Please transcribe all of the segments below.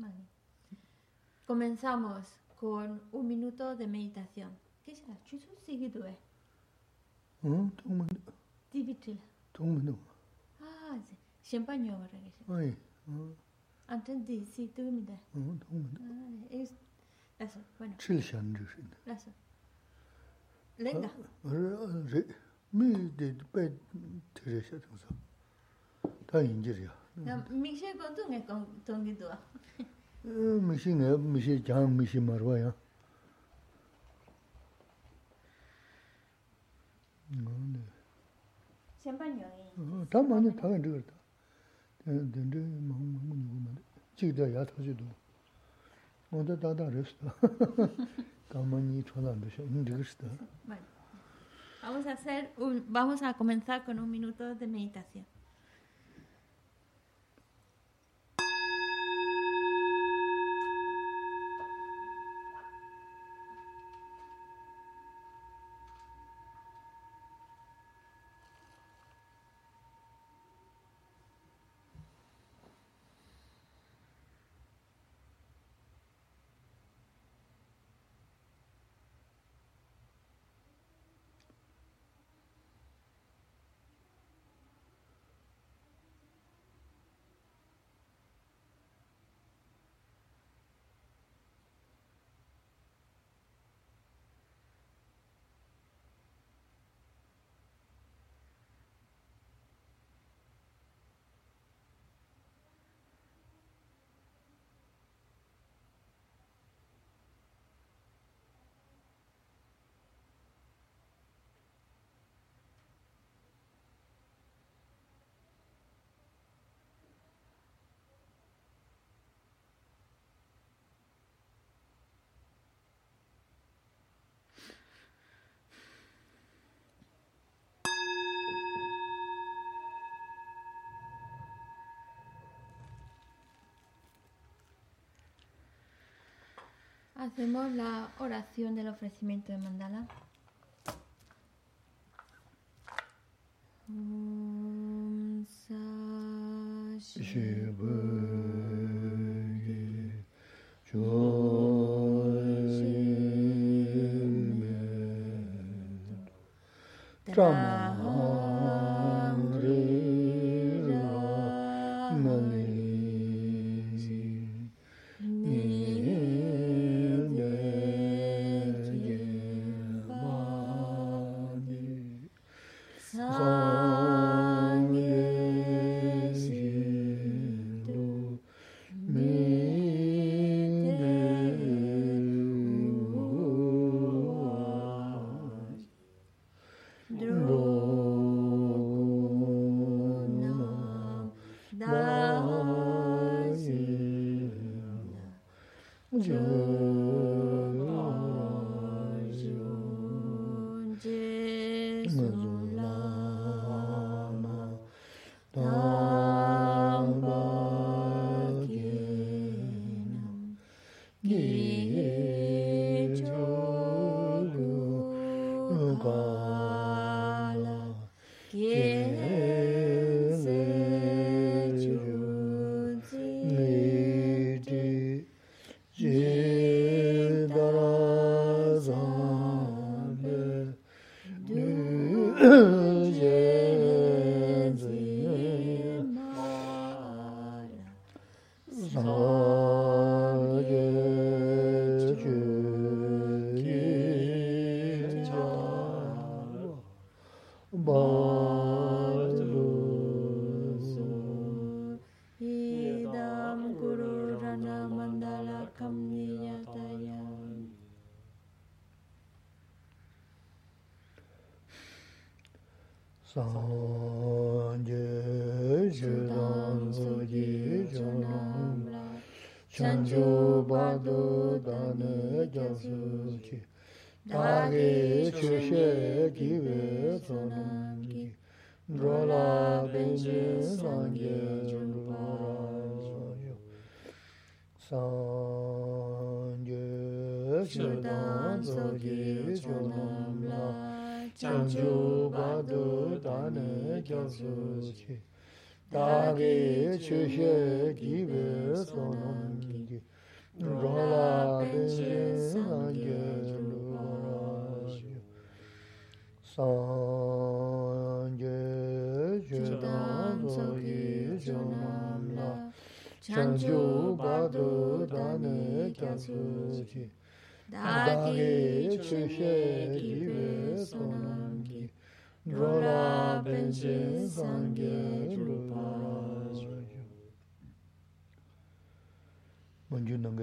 Vale. Comenzamos con un minuto de meditación. ¿Qué será? ¿Chuchu sigue tú? Eh. Mm, ¿Un minuto? ¿Divitrila? ¿Un minuto? Ah, sí. Champaño ahora. Ay. Mm. Antes de si tú me da. Mm, ¿Un minuto? Ah, es eso, bueno. Chilshan dicen. Eso. Lenga. Ah, mi de pe teresa todo. Está ingeria. 셔 정서. 다 인지리야. Michelle con tú me con tú que tú. 어, 미신에 미시 장 미시 말와야. 어, 네. Siempre yo ahí. 어, 다 많이 다 저거다. 근데 뭐뭐 뭐뭐 지금 야 터지도. 뭐다 다다 그랬어. 가만히 전화도 셔. 근데 그랬어. Bueno, vamos a hacer un, vamos a comenzar con un minuto de meditación. Hacemos la oración del ofrecimiento de mandala. Om sa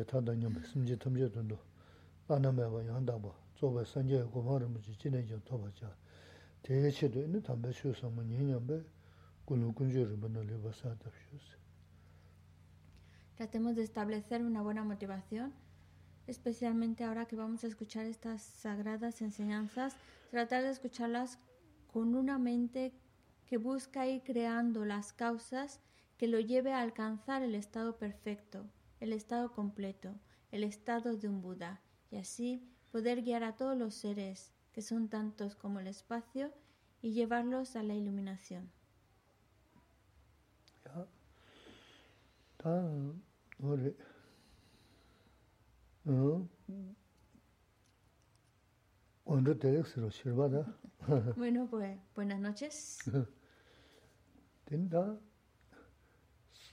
타다 좀 심지 탐지 돈도 안나매와 양다고 조배 산재 고마를 무지 지내죠 더 봐자 대체도 있는 담배 수서 뭐 년년배 군우 군주를 만나려 봐서다 쉬었어 Tratemos de establecer una buena motivación, especialmente ahora que vamos a escuchar estas sagradas enseñanzas, tratar de escucharlas con una mente que busca ir creando las causas que lo lleve a alcanzar el estado perfecto, el estado completo, el estado de un Buda, y así poder guiar a todos los seres, que son tantos como el espacio, y llevarlos a la iluminación. Bueno, pues buenas noches.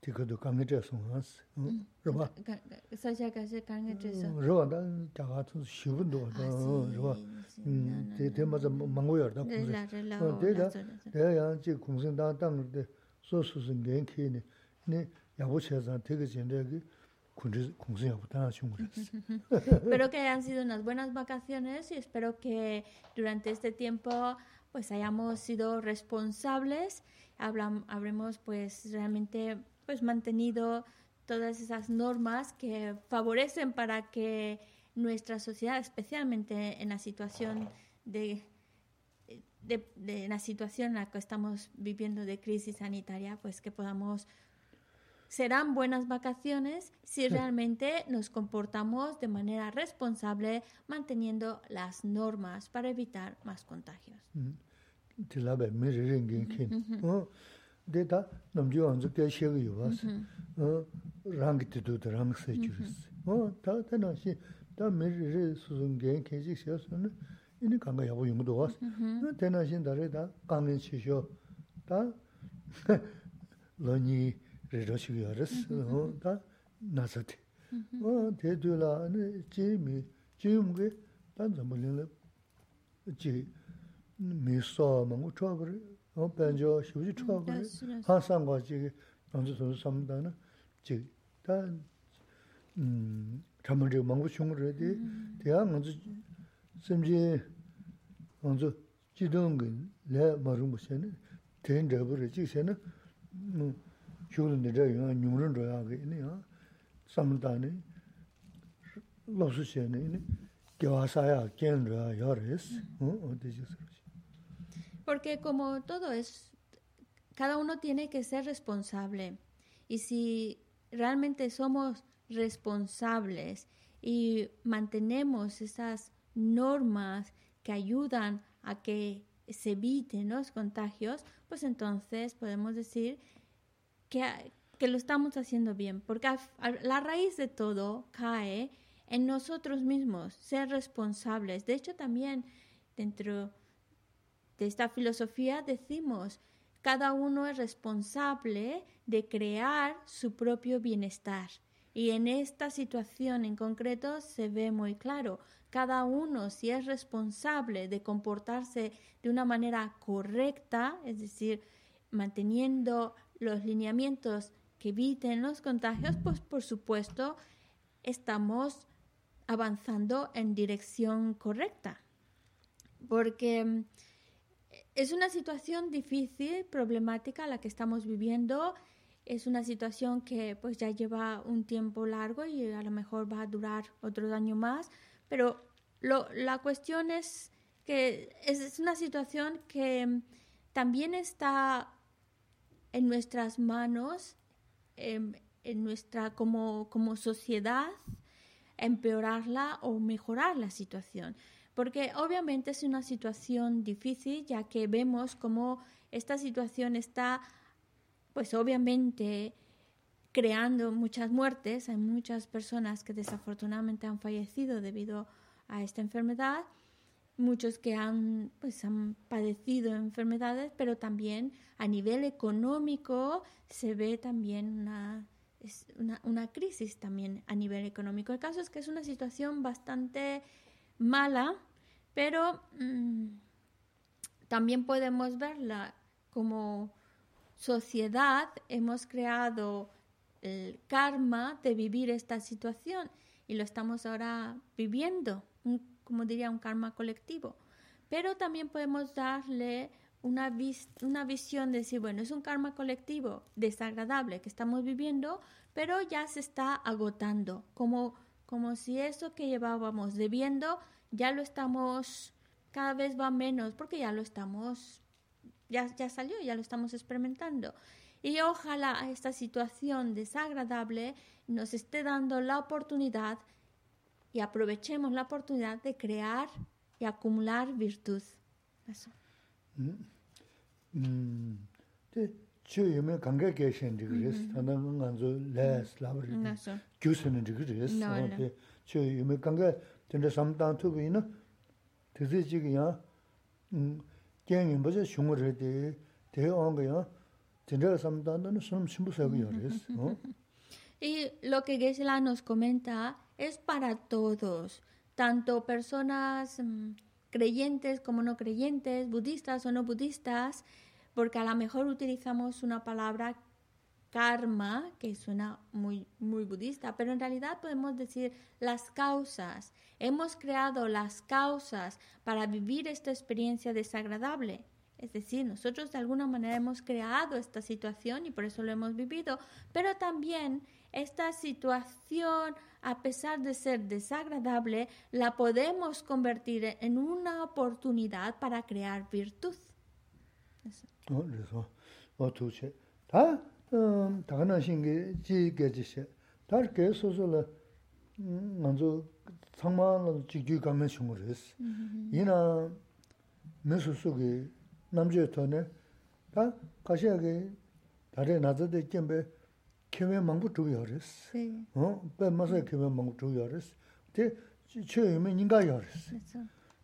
디거도 강게 돼서 왔어 어 그봐 ca- ca- Sasha Kashe Kange Tresa. rāwa dā jāgā tū shīvun dō Ah, dā, rāwa, sí, sí, no, no, tē tē māza māngu yār dā kūngsī. Rela, rela, 어, o tē dā, la zona, zona. tē yā jī kūngsī dā dāng dā sō sū sū ngēn kī nī, nī yābu chē zāng tē kī jīn dā kī kūngsī yābu dā shūng rā sī. Espero que hayan sido unas buenas vacaciones y espero que durante este tiempo pues hayamos sido responsables, hablam- habremos pues realmente pues mantenido todas esas normas que favorecen para que nuestra sociedad, especialmente en la situación de, de, de la situación en la que estamos viviendo de crisis sanitaria, pues que podamos serán buenas vacaciones si realmente nos comportamos de manera responsable manteniendo las normas para evitar más contagios. Tī lā 근데 다 넘지 언제 때 시행이 요바스 어 랑기도 도도 랑세 주스. 어 다다나 시다 메르레 수준게 계직 시었으면 이니 강가 야고 용도 와스 그 대나신 다래다 강은 시쇼 다 러니 레러시기 알았어. 어다 나서티. 어 대들라 아니 제미 제음게 단점을 지 미소 망고 쳐버려 어 벤조 휴지 처고 하상 거지 먼저 손 삼다는 즉다음 담은지 망고 충으로디 대야 먼저 심지 먼저 지동근 레 말은 무슨 된 저버를 지.세는 뭐 효는 내려 요 용은 줘야 그네.요 삼다네 로스시에네 겨와사야 견려 여레스 어 어디지 Porque como todo es, cada uno tiene que ser responsable. Y si realmente somos responsables y mantenemos esas normas que ayudan a que se eviten los contagios, pues entonces podemos decir que, que lo estamos haciendo bien. Porque la raíz de todo cae en nosotros mismos, ser responsables. De hecho, también dentro de esta filosofía decimos, cada uno es responsable de crear su propio bienestar. Y en esta situación en concreto se ve muy claro, cada uno si es responsable de comportarse de una manera correcta, es decir, manteniendo los lineamientos que eviten los contagios, pues por supuesto estamos avanzando en dirección correcta porque es una situación difícil, problemática la que estamos viviendo. Es una situación que pues ya lleva un tiempo largo y a lo mejor va a durar otro año más, pero lo, la cuestión es que es una situación que también está en nuestras manos, en, en nuestra como, como sociedad, empeorarla o mejorar la situación. Porque obviamente es una situación difícil, ya que vemos cómo esta situación está, pues obviamente, creando muchas muertes. Hay muchas personas que desafortunadamente han fallecido debido a esta enfermedad, muchos que han, pues, han padecido enfermedades, pero también a nivel económico se ve también una es una, crisis también a nivel económico. El caso es que es una situación bastante mala, pero mmm, también podemos verla como sociedad, hemos creado el karma de vivir esta situación y lo estamos ahora viviendo, como diría, un karma colectivo. Pero también podemos darle una, una visión de decir, bueno, es un karma colectivo desagradable que estamos viviendo, pero ya se está agotando, como, como si eso que llevábamos debiendo ya lo estamos, cada vez va menos, porque ya lo estamos, ya, ya salió, ya lo estamos experimentando. Y ojalá esta situación desagradable nos esté dando la oportunidad y aprovechemos la oportunidad de crear y acumular virtud. Eso. Mm. 음. 데 yume mm-hmm. mm-hmm. mm-hmm. Y lo que Geshe-la nos comenta es para todos, tanto personas mm, creyentes como no creyentes, budistas o no budistas, porque a lo mejor utilizamos una palabra karma, que suena muy, muy budista, pero en realidad podemos decir las causas. Hemos creado las causas para vivir esta experiencia desagradable. Es decir, nosotros de alguna manera hemos creado esta situación y por eso lo hemos vivido, pero también esta situación, a pesar de ser desagradable, la podemos convertir en una oportunidad para crear virtud. Eso. 어 그래서 어 도체 다 다가나 신게 지게지세 다르게 소소라 먼저 상만을 지기 가면 shum으로스 이나 메소 속에 남주에서네 다 가시하게 다른 나저데 켐베 케메 망부 두여레스 어 배마서 케메 망부 두여레스 데 최유면 인가 여레스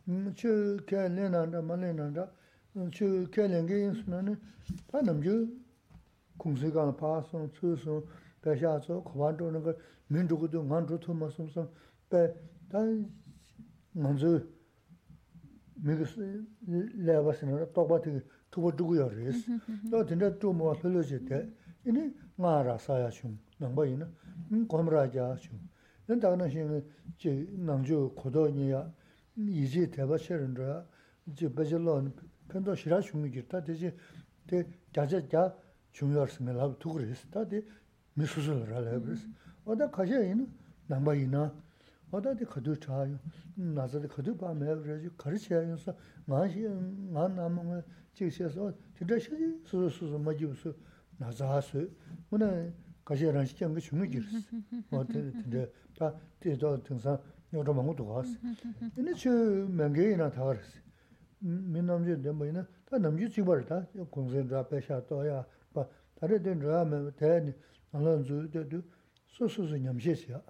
음저 개내나다 말내나다 chū kia lingi yin suna ni, tā nam chū kungsi kāna pā sōng, chū sōng, bē shā tsō, khuwaan chō kā, mīn chū kudu ngān chū tū mā sōng sōng, bē tā ngān chū mī kī lē bā sī nā rā, tōk bā tī kī tū bā chū kū yā rī sī, tō tī nā chū mō lō lō chī tē, yī nī ngā rā sā yā shūng, nāng bā yī na, gōm rā yā shūng, yī tā nā shī ngā ngāng chū kudu yī yā, yī jī tē bā shē rā, jī bā jī lō 근데 싫어 중요지 다 되지 대 자자자 중요하스면 하고 두고 그랬어 다들 미수술을 하려 그랬어 어디 가셔 있는 남바이나 어디 가도 차요 나서도 가도 봐 매그러지 가르쳐야면서 마시 나 남은 지셔서 진짜 시지 수수수 맞지서 나자스 오늘 가셔란 시간 그 중요지 어디 근데 다 뒤도 등산 요런 것도 왔어 근데 저 명계이나 다 그랬어 mi namche denpo ina, ta namche chikbar ta, gongsen dra pesha to ya, pa, tari ten dra me taya ni, nanglan zu de du, su su su nyamshe siya,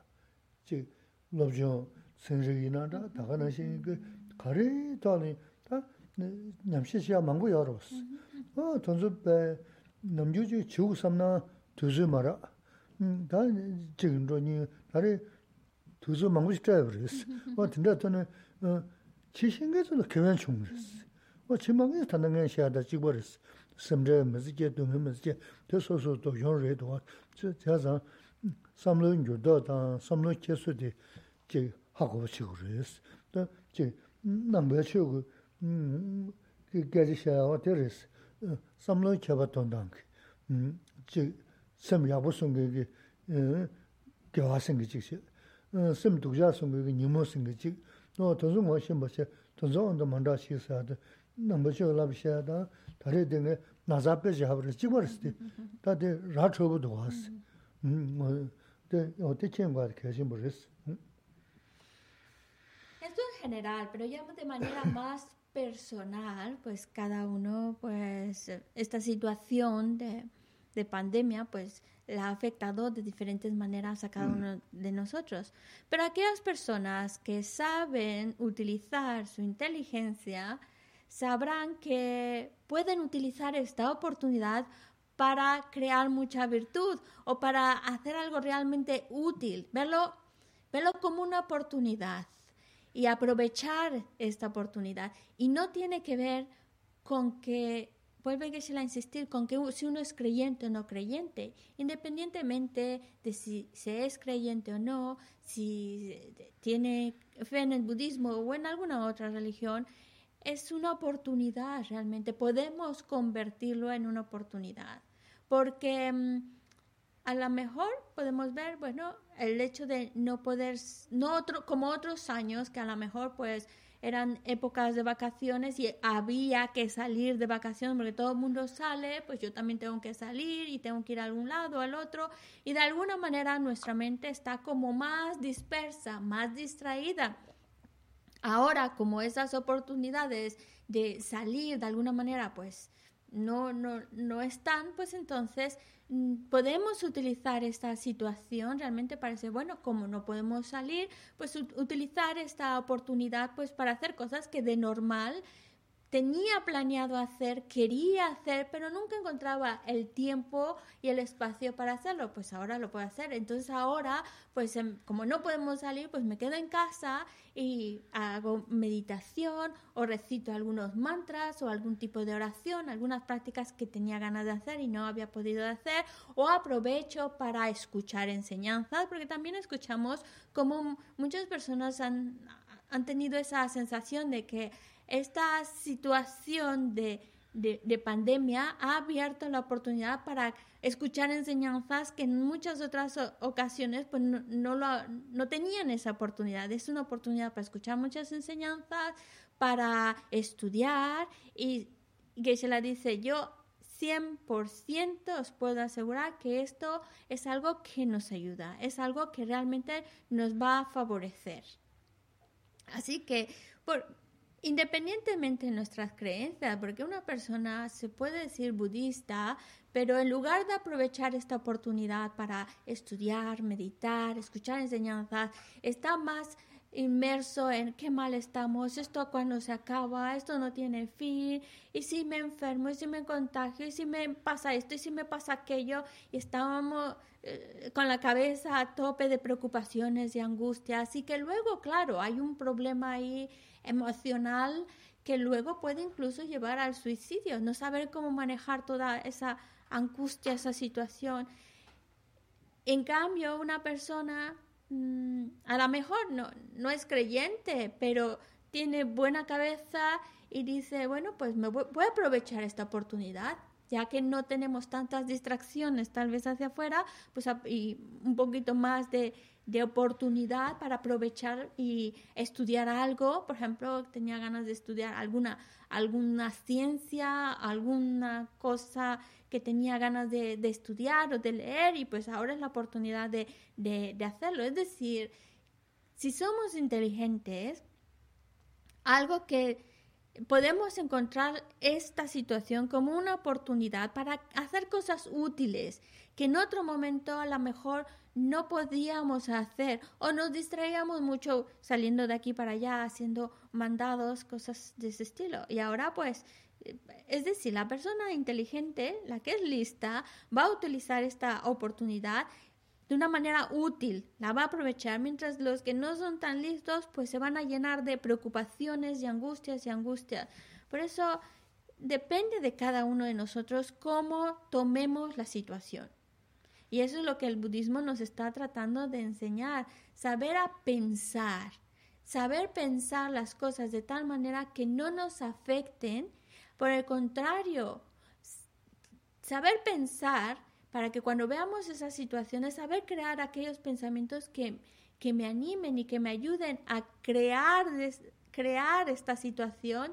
chik lobchon senshik ina ta, taga na shi kari ta ni, ta nyamshe siya mangu ya ros. O, tonsu pe, namche hmm, chik chigu samna tuzu mara, ta chik ndro ni, tari tuzu mangu shi chaya 지신게서도 개변 충분했어. 뭐 지망에 타는 시야다 찍버렸어. 심제 무지게 동음이지 대소소도 연례도 저 제가 삼론 교도다 삼론 계수디 지 하고 치고 그랬어. 또지 남배 치고 음 그게 시야와 데레스 삼론 개바톤당 음지 섬야보선 그게 에 개화생 그지 섬 독자선 그게 니모선 그지 tarē dēngi nāzā pē shē habar jīg wā rēs tē, tā tē rā chōbu dōgā sē, tē kēng wā dā kēshīn bō rēs. Esto en general, pero ya de manera más personal, pues cada uno, pues esta situación de, de pandemia, pues la ha afectado de diferentes maneras a cada mm. uno de nosotros. Pero aquellas personas que saben utilizar su inteligencia, sabrán que pueden utilizar esta oportunidad para crear mucha virtud o para hacer algo realmente útil, verlo, verlo como una oportunidad y aprovechar esta oportunidad. Y no tiene que ver con que, vuelve a insistir, con que si uno es creyente o no creyente, independientemente de si se es creyente o no, si tiene fe en el budismo o en alguna otra religión, es una oportunidad realmente. Podemos convertirlo en una oportunidad. Porque mm, a lo mejor podemos ver, bueno, el hecho de no poder, no otro, como otros años, que a lo mejor pues eran épocas de vacaciones y había que salir de vacaciones porque todo el mundo sale, pues yo también tengo que salir y tengo que ir a algún lado, al otro, y de alguna manera nuestra mente está como más dispersa, más distraída. Ahora, como esas oportunidades de salir de alguna manera, pues no, no, no están, pues entonces podemos utilizar esta situación realmente para decir, bueno, como no podemos salir, pues utilizar esta oportunidad pues para hacer cosas que de normal tenía planeado hacer, quería hacer, pero nunca encontraba el tiempo y el espacio para hacerlo, pues ahora lo puedo hacer. Entonces ahora, pues em, como no podemos salir, pues me quedo en casa y hago meditación o recito algunos mantras o algún tipo de oración, algunas prácticas que tenía ganas de hacer y no había podido hacer, o aprovecho para escuchar enseñanzas, porque también escuchamos como muchas personas han, han tenido esa sensación de que esta situación de, pandemia ha abierto la oportunidad para escuchar enseñanzas que en muchas otras ocasiones pues no, lo, no tenían esa oportunidad. Es una oportunidad para escuchar muchas enseñanzas, para estudiar y que se la dice yo 100% os puedo asegurar que esto es algo que nos ayuda, es algo que realmente nos va a favorecer. Así que por, independientemente de nuestras creencias, porque una persona se puede decir budista, pero en lugar de aprovechar esta oportunidad para estudiar, meditar, escuchar enseñanzas, está más inmerso en qué mal estamos, esto cuando se acaba, esto no tiene fin, y si me enfermo, y si me contagio, y si me pasa esto, y si me pasa aquello, y estábamos eh, con la cabeza a tope de preocupaciones y angustias, así que luego, claro, hay un problema ahí emocional que luego puede incluso llevar al suicidio, no saber cómo manejar toda esa angustia, esa situación. En cambio, una persona mm, a lo mejor no, no es creyente, pero tiene buena cabeza y dice, bueno, pues me voy, voy, a aprovechar esta oportunidad, ya que no tenemos tantas distracciones tal vez hacia afuera, pues y un poquito más de de oportunidad para aprovechar y estudiar algo. Por ejemplo, tenía ganas de estudiar alguna, alguna ciencia, alguna cosa que tenía ganas de, estudiar o de leer y pues ahora es la oportunidad de, de hacerlo. Es decir, si somos inteligentes, algo que podemos encontrar esta situación como una oportunidad para hacer cosas útiles que en otro momento a lo mejor no podíamos hacer o nos distraíamos mucho saliendo de aquí para allá haciendo mandados, cosas de ese estilo. Y ahora pues, es decir, la persona inteligente, la que es lista, va a utilizar esta oportunidad de una manera útil, la va a aprovechar, mientras los que no son tan listos pues se van a llenar de preocupaciones y angustias y angustias. Por eso depende de cada uno de nosotros cómo tomemos la situación. Y eso es lo que el budismo nos está tratando de enseñar, saber a pensar, saber pensar las cosas de tal manera que no nos afecten Por el contrario, saber pensar para que cuando veamos esas situaciones, saber crear aquellos pensamientos que, que me animen y que me ayuden a crear, crear esta situación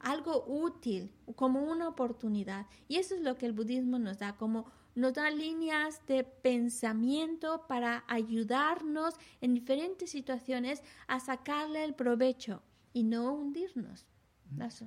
algo útil, como una oportunidad. Y eso es lo que el budismo nos da, como nos da líneas de pensamiento para ayudarnos en diferentes situaciones a sacarle el provecho y no hundirnos. Eso.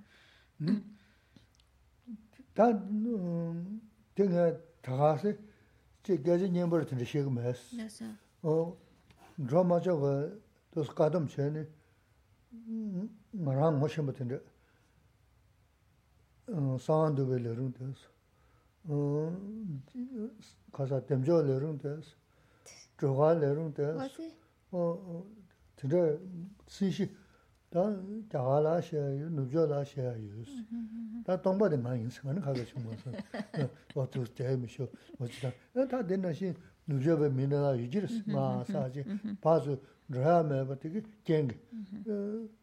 tagasi chi gaji nyambar tanda shiga mayas. O drama chaga dos kadam chayani marang moshimba tanda saan duwe lerung tas. Kasa temjo lerung tas. Choga lerung tas. Tanda sinshi 다 자갈아 셔요 누저라 셔요 다 동바데 많이 있으면 가게 좀 무슨 어또 재미쇼 어디다 다 된다시 누저베 미나라 유지르스 마 사지 바즈 드라마 버티기 겐게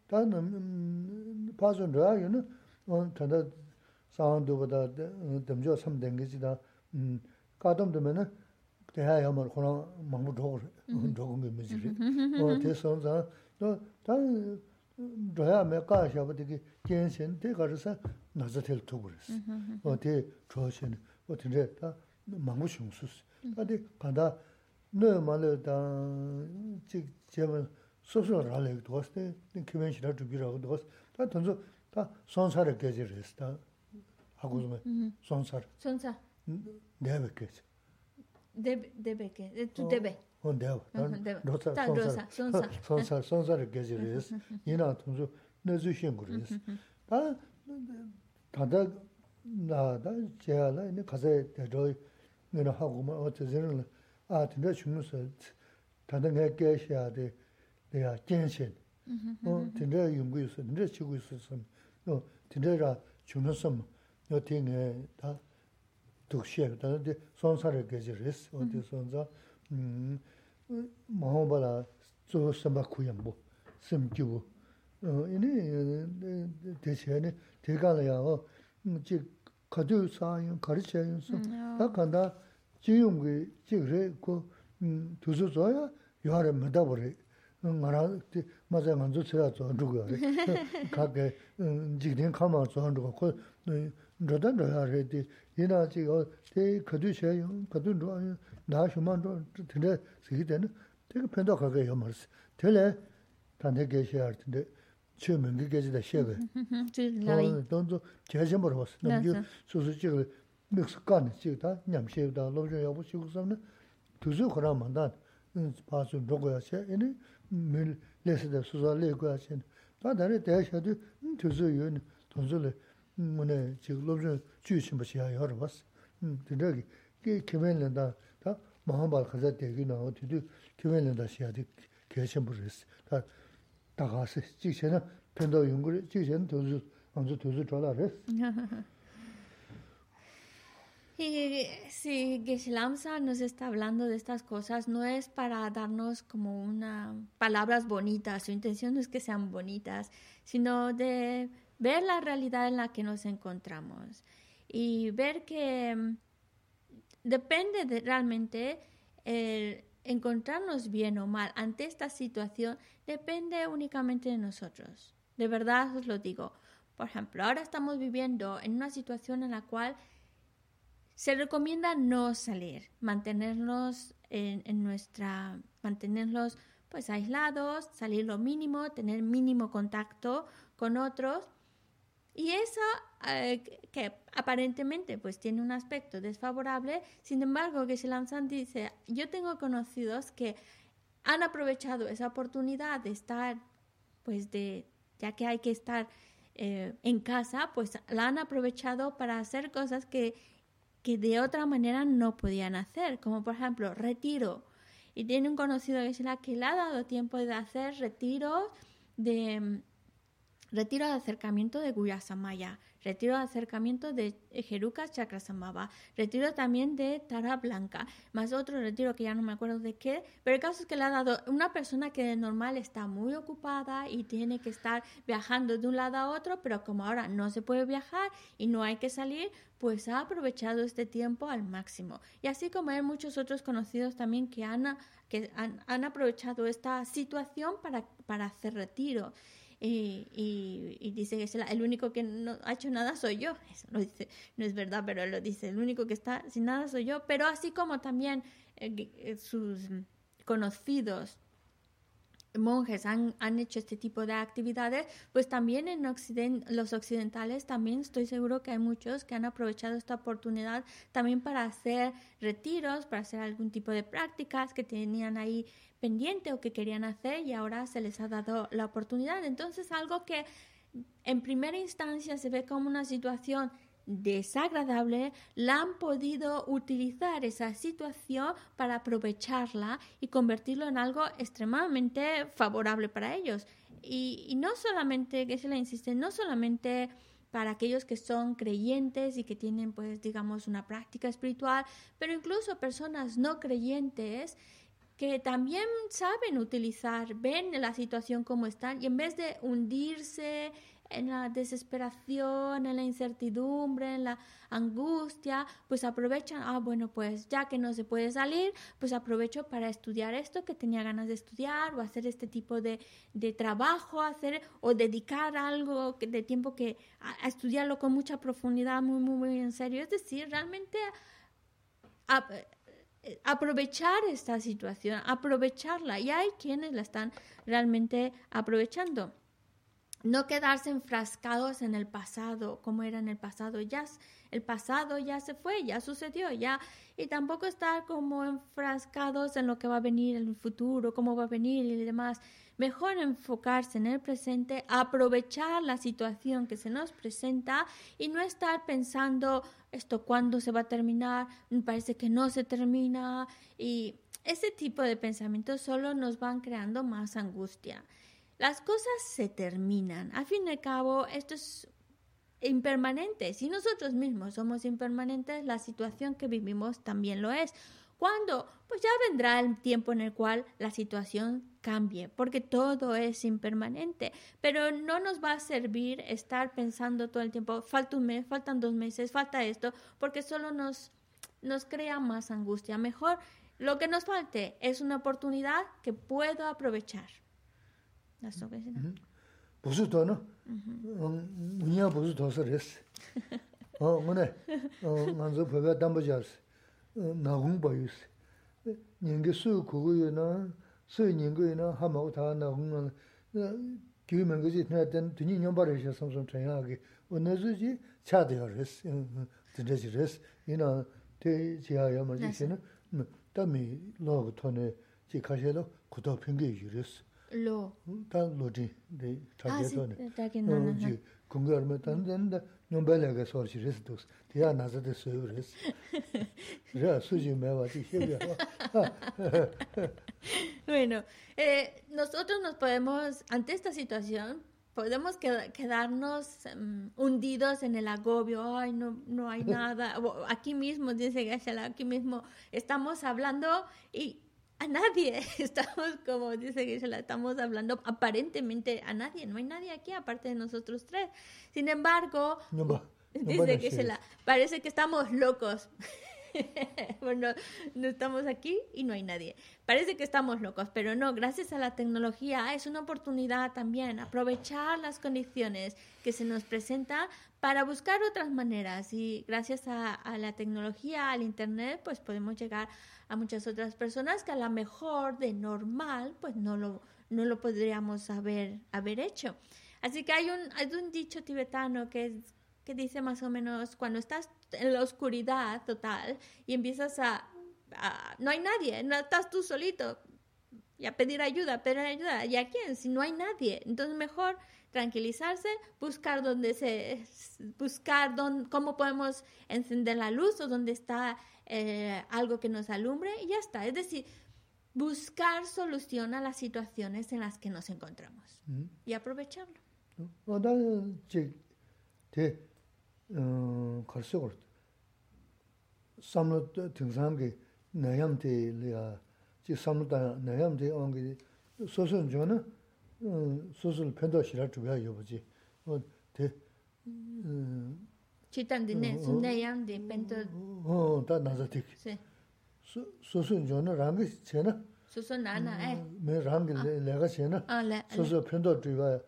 다는 바즈 드라요는 어 단다 사운드보다 덤저 삼 된게지다 음 가dom되면은 대하야 뭐 그런 망부 도고 도고 게 뭐지 어 대선자 또다 rāyā mē kā xāpa tī kī jēn xēn tē kā rā sā nā sā tēl tū gu rā sī. O tē chō xēn, o tē rē tā māngu xiong sū sī. Tā tī kā tā nē mā lē tā jī jē mā sō sō rā lē kī tō sī, tē kī mēn shī rā tū bī rā kī tō sī. Tā tō nsō tā sōn sā rā kē jī rā sī tā, hā gu sō mē, sōn sā rā. Sōn sā? Nē bē kē jī. Debe kē, tū debe? 온데요. 로사 손사 손사 손사를 계지르스. 이나 통주 내주신 거르스. 아 다다 나다 제가 이제 가서 대로 내가 하고 뭐 어쩌지는 아 근데 중요서 다들 내 깨셔야 돼. 내가 괜찮. 어 근데 연구 있어. 근데 치고 있었어. 어 근데라 중요서 yo ti nge ta dukshe, ta di sonsare geji res, o di sonza maho bala zo samba kuyambo, sim kibu. Ini deche ne, tegala ya o, ji kadu saayin, kariche yin su, ta kanda jiyungi jigre ku duzu zoya yuwaare midabu re, ngara maza nganzu tsira zoan zhugu ya re, kake jigden kama zoan zhugu, rōdān rōyā rē tī, yīnā chī yō, tē kadū shē yō, kadū rō, nā shūmā rō, tīndē sīgī tēnā, tē kā pēntō kā kā yō mā rō sī. Tē lē, tāndē kē shē yā rō tīndē, chē mēngi kē chī tā shē bē. Tōn tō kē shē mā rō sī, nām kī sū sū chī kā mīk sī kā nī chī tā, ñam shē tā, lōm shō yā bō shī sām nā, tū sū khurā mā tā, pā sū rō kō yā shē, yīnī mī lē sī tā sū sā lē kō yā shē, tā tā rē tē shē tū, tū sū yō nī, tōn sū lē, lesi da susa le go ya she. Ta tane, daya shadu, tuzu yu, donzo le, mune, chigi lobzho juyu shimba shiya yor wasi. Tinte ki, kimen lenda, 마음발 가자 되기나 어디도 교회는다 시야디 계신 부르스 다 다가서 지체는 편도 연구를 지체는 도주 먼저 도주 돌아래 Y si Geshe-lamsa nos está hablando de estas cosas, no es para darnos como una palabras bonitas, su intención no es que sean bonitas, sino de ver la realidad en la que nos encontramos y ver que depende de realmente encontrarnos bien o mal ante esta situación depende únicamente de nosotros. De verdad os lo digo. Por ejemplo, ahora estamos viviendo en una situación en la cual se recomienda no salir, mantenernos en, en nuestra, mantenerlos pues aislados, salir lo mínimo, tener mínimo contacto con otros y eso eh, que aparentemente pues tiene un aspecto desfavorable, sin embargo que se lanzan dice, yo tengo conocidos que han aprovechado esa oportunidad de estar, pues de, ya que hay que estar eh, en casa, pues la han aprovechado para hacer cosas que, que de otra manera no podían hacer, como por ejemplo retiro. Y tiene un conocido que es le ha dado tiempo de hacer retiros de retiro de acercamiento de Guyasamaya, retiro de acercamiento de Jeruca Chakrasambhava, retiro también de Tara Blanca, más otro retiro que ya no me acuerdo de qué, pero el caso es que le ha dado una persona que de normal está muy ocupada y tiene que estar viajando de un lado a otro, pero como ahora no se puede viajar y no hay que salir, pues ha aprovechado este tiempo al máximo. Y así como hay muchos otros conocidos también que han, que han, aprovechado esta situación para, para hacer retiro. Y, dice que el, único que no ha hecho nada soy yo. Eso lo dice, no es verdad, pero él lo dice, el único que está sin nada soy yo. Pero así como también eh, eh, sus conocidos monjes han, han, hecho este tipo de actividades, pues también en los occidentales también estoy seguro que hay muchos que han aprovechado esta oportunidad también para hacer retiros, para hacer algún tipo de prácticas que tenían ahí pendiente o que querían hacer y ahora se les ha dado la oportunidad. Entonces algo que en primera instancia se ve como una situación desagradable, la han podido utilizar esa situación para aprovecharla y convertirlo en algo extremadamente favorable para ellos. Y, no solamente, que se le insiste, no solamente para aquellos que son creyentes y que tienen, pues, digamos, una práctica espiritual, pero incluso personas no creyentes que también saben utilizar, ven la situación como están y en vez de hundirse en la desesperación, en la incertidumbre, en la angustia, pues aprovechan, ah, bueno, pues ya que no se puede salir, pues aprovecho para estudiar esto que tenía ganas de estudiar o hacer este tipo de, de trabajo, hacer o dedicar algo de tiempo que a, estudiarlo con mucha profundidad, muy, muy, muy en serio. Es decir, realmente eh, aprovechar esta situación, aprovecharla. Y hay quienes la están realmente aprovechando no quedarse enfrascados en el pasado, como era en el pasado. Ya el pasado ya se fue, ya sucedió, ya y tampoco estar como enfrascados en lo que va a venir en el futuro, cómo va a venir y demás. Mejor enfocarse en el presente, aprovechar la situación que se nos presenta y no estar pensando esto cuándo se va a terminar, parece que no se termina y ese tipo de pensamientos solo nos van creando más angustia. Las cosas se terminan. Al fin y al cabo, esto es impermanente. Si nosotros mismos somos impermanentes, la situación que vivimos también lo es. ¿Cuándo? Pues ya vendrá el tiempo en el cual la situación cambie, porque todo es impermanente. Pero no nos va a servir estar pensando todo el tiempo, falta un mes, faltan dos meses, falta esto, porque solo nos, nos crea más angustia. Mejor lo que nos falte es una oportunidad que puedo aprovechar. 나서 계시나? 무슨 돈은? 뭐냐 무슨 돈서 레스. 어, 뭐네. 어, 만저 배가 담보자스. 나공 보이스. 닝게 수 그거요나 수 닝거요나 하마고 다 나공은 교면 그지 나든 돈이 년바르셔 삼삼 전야하게 오늘지 차되어스. 드레지레스. 이나 대 지하야 말지시는 담이 로그 토네 지 가셔도 구독 평균 유레스. Pingi yu res. lo ta lo ji de ta ge to ne ta ge na na ji kung ge me tan den da nyom ba le ge so chi res dos ti ya na za de so res ya su ji me wa ti xe ya bueno eh, nosotros nos podemos ante esta situación podemos quedarnos um, hundidos en el agobio, ay, no, no hay nada, aquí mismo, dice Gashala, aquí mismo estamos hablando y a nadie. Estamos, como dice Gisela, estamos hablando aparentemente a nadie. No hay nadie aquí aparte de nosotros tres. Sin embargo, dice Gisela, parece que estamos locos. bueno, no estamos aquí y no hay nadie. Parece que estamos locos, pero no, gracias a la tecnología es una oportunidad también aprovechar las condiciones que se nos presentan para buscar otras maneras y gracias a, a la tecnología, al Internet, pues podemos llegar a muchas otras personas que a lo mejor de normal pues no lo, no lo podríamos haber, haber hecho. Así que hay un, hay un dicho tibetano que, que dice más o menos cuando estás en la oscuridad total y empiezas a, no hay nadie, no estás tú solito y a pedir ayuda, pedir ayuda, ¿y a quién? Si no hay nadie, entonces mejor tranquilizarse, buscar dónde se, buscar dónde, cómo podemos encender la luz o dónde está eh, algo que nos alumbre y ya está. Es decir, buscar solución a las situaciones en las que nos encontramos y aprovecharlo. chitan dine sunne yang di pento oh ta naza tik su su sun jo na rang che na su sun na na eh me rang le le ga che na su su pendo dri ba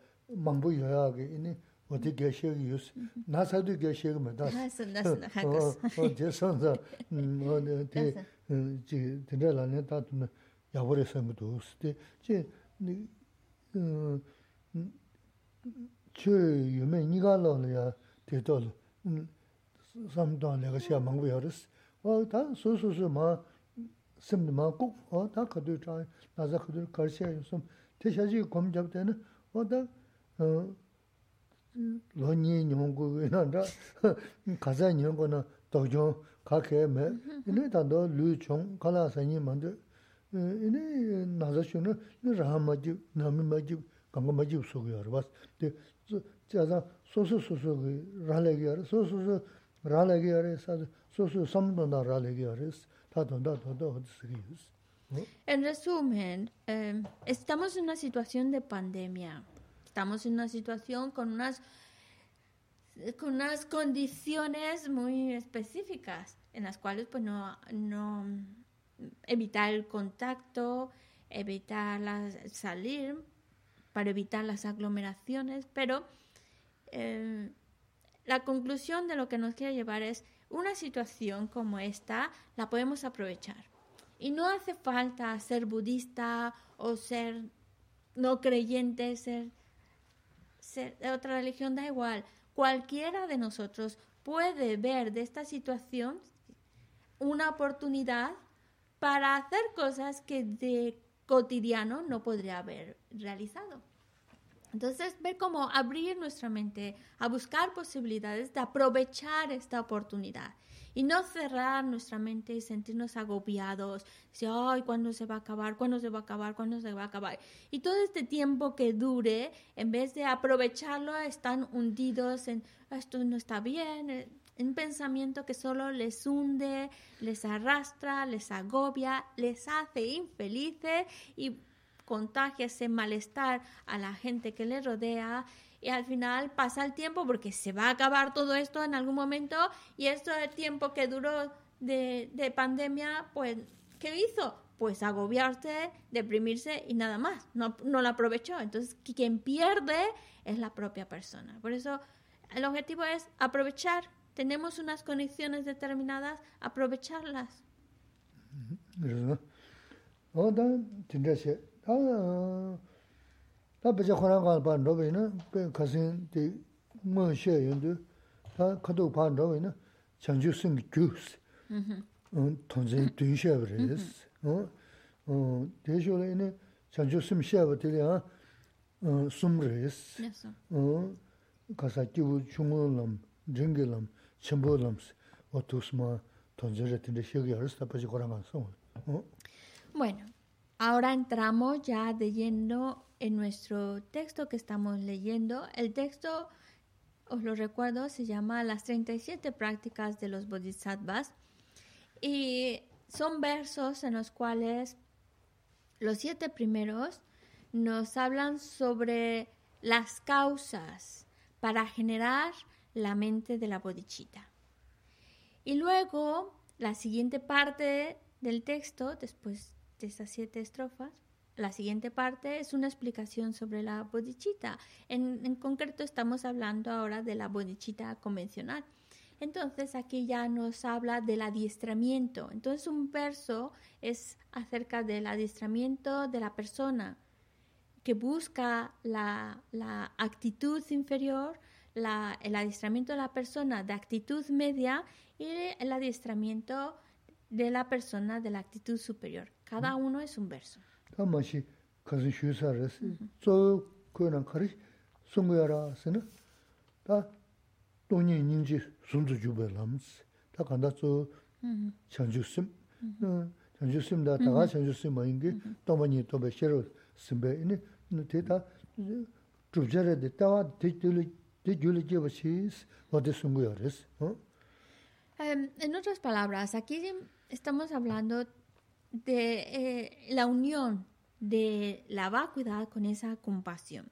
mang bu ya ge ini wo di ge she gi yus na sa du ge she ge ma da ha sun na sun ha ka o je san za mo ne ti ji de de la ne ta tu na ya wo re san bu du su ti ji ni che yume ni ga lo ya te to lo 삼도 내가 시야 망고 열었어. 어, 다 소소소 마 심도 많고 어, 다 가도 자 나자 가도 가시야 좀 대샤지 검잡 때는 어다 어 로니 nyungu 가자 nyungu 도jo kake me ine tando lu chong kala samdo na raha legi yaro tato da tato hodi sigi yus En resumen, eh, estamos en una situación de pandemia. Estamos en una situación con unas, con unas condiciones muy específicas en las cuales pues no, no evitar el contacto, evitar las- salir para evitar las aglomeraciones, pero eh, la conclusión de lo que nos quiere llevar es una situación como esta la podemos aprovechar. Y no hace falta ser budista o ser no creyente, ser, ser de otra religión, da igual. Cualquiera de nosotros puede ver de esta situación una oportunidad para hacer cosas que de cotidiano no podría haber realizado. Entonces, ver cómo abrir nuestra mente a buscar posibilidades de aprovechar esta oportunidad y no cerrar nuestra mente y sentirnos agobiados. Decir, ay, ¿cuándo se va a acabar? ¿Cuándo se va a acabar? ¿Cuándo se va a acabar? Y todo este tiempo que dure, en vez de aprovecharlo, están hundidos en esto no está bien, eh, un pensamiento que solo les hunde, les arrastra, les agobia, les hace infelices y contagia ese malestar a la gente que le rodea y al final pasa el tiempo porque se va a acabar todo esto en algún momento y esto el tiempo que duró de, de pandemia, pues, ¿qué hizo? Pues agobiarse, deprimirse y nada más, no, no lo aprovechó. Entonces, qui- quien pierde es la propia persona. Por eso, el objetivo es aprovechar. Tenemos unas condiciones determinadas, aprovecharlas. tā pachā khurāṅ kāla pā rōpa inā, pē kāsīn tī mō shē yōndu, tā kato pā rōpa inā, chāngchū sīngi gyūs, tōngzhēn tūñ shē pā rēs. Tē shō rā inā, chāngchū sīm shē pā tī rā sūm rēs, kāsā kīwū chūngō lām, rīngi lām, chīmbō lām sī, wā tūs mā tōngzhēn rā tī rā shē kī yā rēs, tā pachā khurāṅ kāla sōng. Bueno. Ahora entramos ya de lleno en nuestro texto que estamos leyendo. El texto, os lo recuerdo, se llama Las 37 prácticas de los bodhisattvas y son versos en los cuales los siete primeros nos hablan sobre las causas para generar la mente de la bodhicitta. Y luego, la siguiente parte del texto, después de estas siete estrofas, la siguiente parte es una explicación sobre la bodhicitta. En, en concreto, estamos hablando ahora de la bodhicitta convencional. Entonces, aquí ya nos habla del adiestramiento. Entonces, un verso es acerca del adiestramiento de la persona que busca la, la actitud inferior, la- el adiestramiento de la persona de actitud media y el adiestramiento de la persona de la actitud superior. Cada uno es un verso. 다 맛이 가서 쉬사르스 저 그는 거리 송거라스는 다 돈이 닝지 순주 주벨람스 다 간다 저 전주심 음 전주심다 다가 전주심 뭐인게 또 뭐니 또 베셔로 심베 이네 대다 주저레 됐다와 뒤들이 en otras palabras, aquí estamos hablando de eh, la unión de la vacuidad con esa compasión.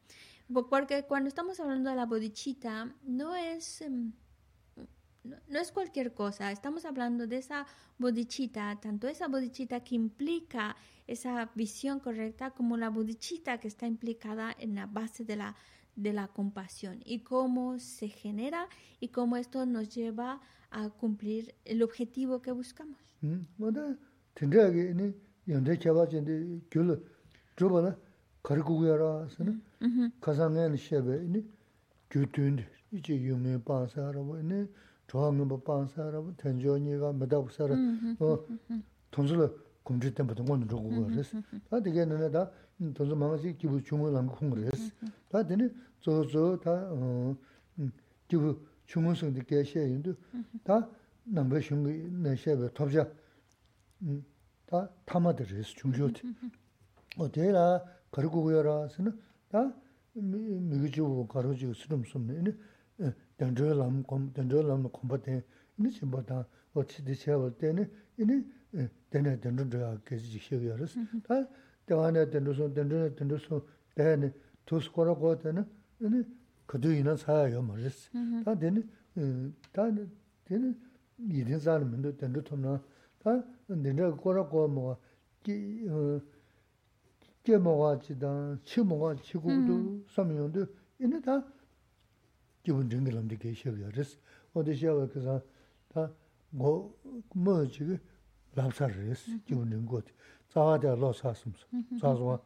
Porque cuando estamos hablando de la bodichita, no es, em, no, es cualquier cosa, estamos hablando de esa bodichita, tanto esa bodichita que implica esa visión correcta como la bodichita que está implicada en la base de la, de la compasión y cómo se genera y cómo esto nos lleva a cumplir el objetivo que buscamos. Mm, 가상엔 셰베 이니 규튠 이제 유메 바사라고 이니 조항은 뭐 바사라고 텐조니가 메다부사라 어 돈을 공지 때부터 건 주고 그랬어 다 되게는 다 돈을 망하지 기부 주문을 한 그랬어 다 되네 저저 다어 기부 주문성 되게 셰인도 다 남배 슝이 내 셰베 톱자 다 타마들스 중요해 어디라 그리고 그여라서는 다 미기주 가로지 스름 숨네 던저 람 던저 람 콤바테 이니 심보다 어찌 되셔 때는 이니 되네 던저 계지 시여러스 다 대안에 던저 던저 던저 대네 투스코라고 되는 이니 그도 이나 사요 말스 다 되네 다 되네 이든 사람은도 던저 톰나 다 nirā kōrā kōwa mōgā, kē mōgā chī dāng, chī mōgā chī kūdō sāmi yōndō, inā tā jīvun rīngi lamdī kē shē kiyā rīs. Wā tī shē wā kī sā, tā ngō mō chī kī lāpsā rīs, jīvun rīngi kō tī, tsā wā tī lō sā sīm sā, sā sō wā.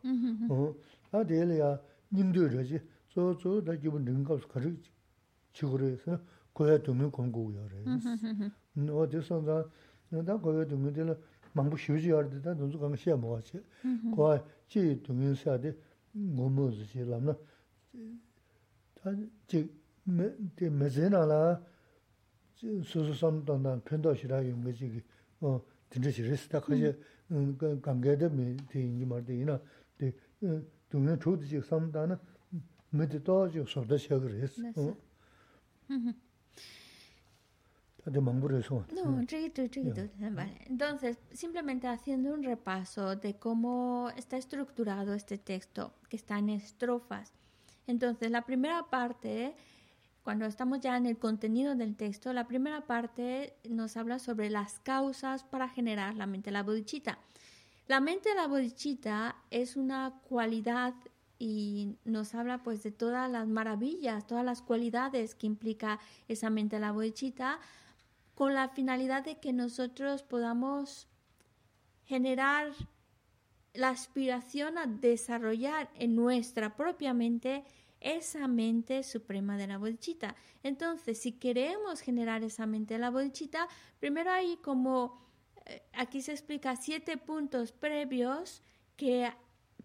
Tā tī yā yā nīndō rā chī, tsō tsō tā jīvun rīngi kāp sā kā rī chī kū rī, kōyā tūmī kōng kū yā rīs. Wā tī sā de son za, ta goya dungi di la 망부 쉬지 알듯다 눈도 강 시야 뭐지 거 지, 동영사데 뭐뭐지 라나 다지 메데 메제나라 소소섬던다 편도시라 용거지 어 진짜 리스타 가지 그 관계데 메데 말데 이나 데 동영 초디지 섬다나 메데 또지 소다 시야 그랬어 어 No, vale. Entonces, simplemente haciendo un repaso de cómo está estructurado este texto, que está en estrofas. Entonces, la primera parte, cuando estamos ya en el contenido del texto, la primera parte nos habla sobre las causas para generar la mente de la bodichita. La mente de la bodichita es una cualidad y nos habla pues de todas las maravillas, todas las cualidades que implica esa mente de la bodichita con la finalidad de que nosotros podamos generar la aspiración a desarrollar en nuestra propia mente esa mente suprema de la bodichita. Entonces, si queremos generar esa mente de la bodichita, primero hay como, eh, aquí se explica siete puntos previos que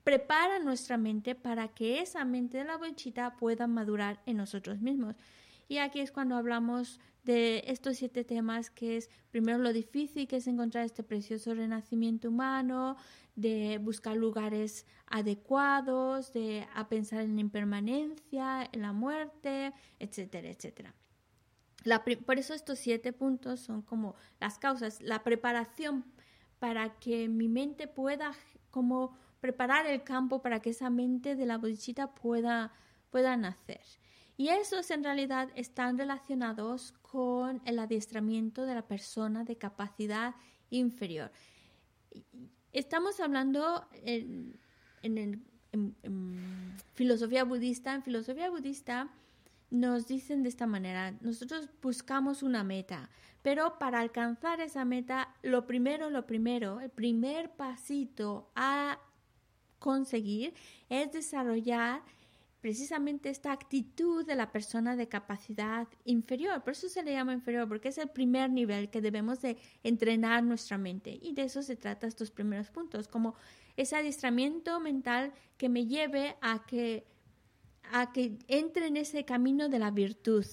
preparan nuestra mente para que esa mente de la bodichita pueda madurar en nosotros mismos. Y aquí es cuando hablamos de estos siete temas, que es primero lo difícil que es encontrar este precioso renacimiento humano, de buscar lugares adecuados, de a pensar en la impermanencia, en la muerte, etcétera, etcétera. por eso estos siete puntos son como las causas, la preparación para que mi mente pueda como preparar el campo para que esa mente de la bodhisattva pueda, pueda nacer. Y esos en realidad están relacionados con el adiestramiento de la persona de capacidad inferior. Estamos hablando en, filosofía budista. En filosofía budista nos dicen de esta manera, nosotros buscamos una meta, pero para alcanzar esa meta, lo primero, lo primero, el primer pasito a conseguir es desarrollar precisamente esta actitud de la persona de capacidad inferior. Por eso se le llama inferior, porque es el primer nivel que debemos de entrenar nuestra mente. Y de eso se trata estos primeros puntos, como ese adiestramiento mental que me lleve a que, a que entre en ese camino de la virtud.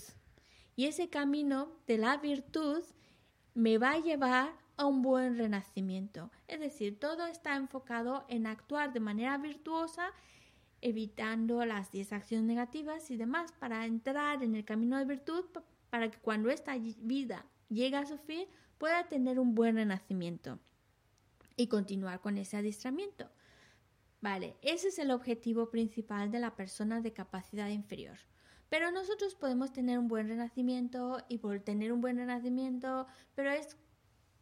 Y ese camino de la virtud me va a llevar a un buen renacimiento. Es decir, todo está enfocado en actuar de manera virtuosa evitando las distracciones negativas y demás para entrar en el camino de virtud para que cuando esta vida llegue a su fin pueda tener un buen renacimiento y continuar con ese adiestramiento. Vale, ese es el objetivo principal de la persona de capacidad inferior. Pero nosotros podemos tener un buen renacimiento y por tener un buen renacimiento, pero es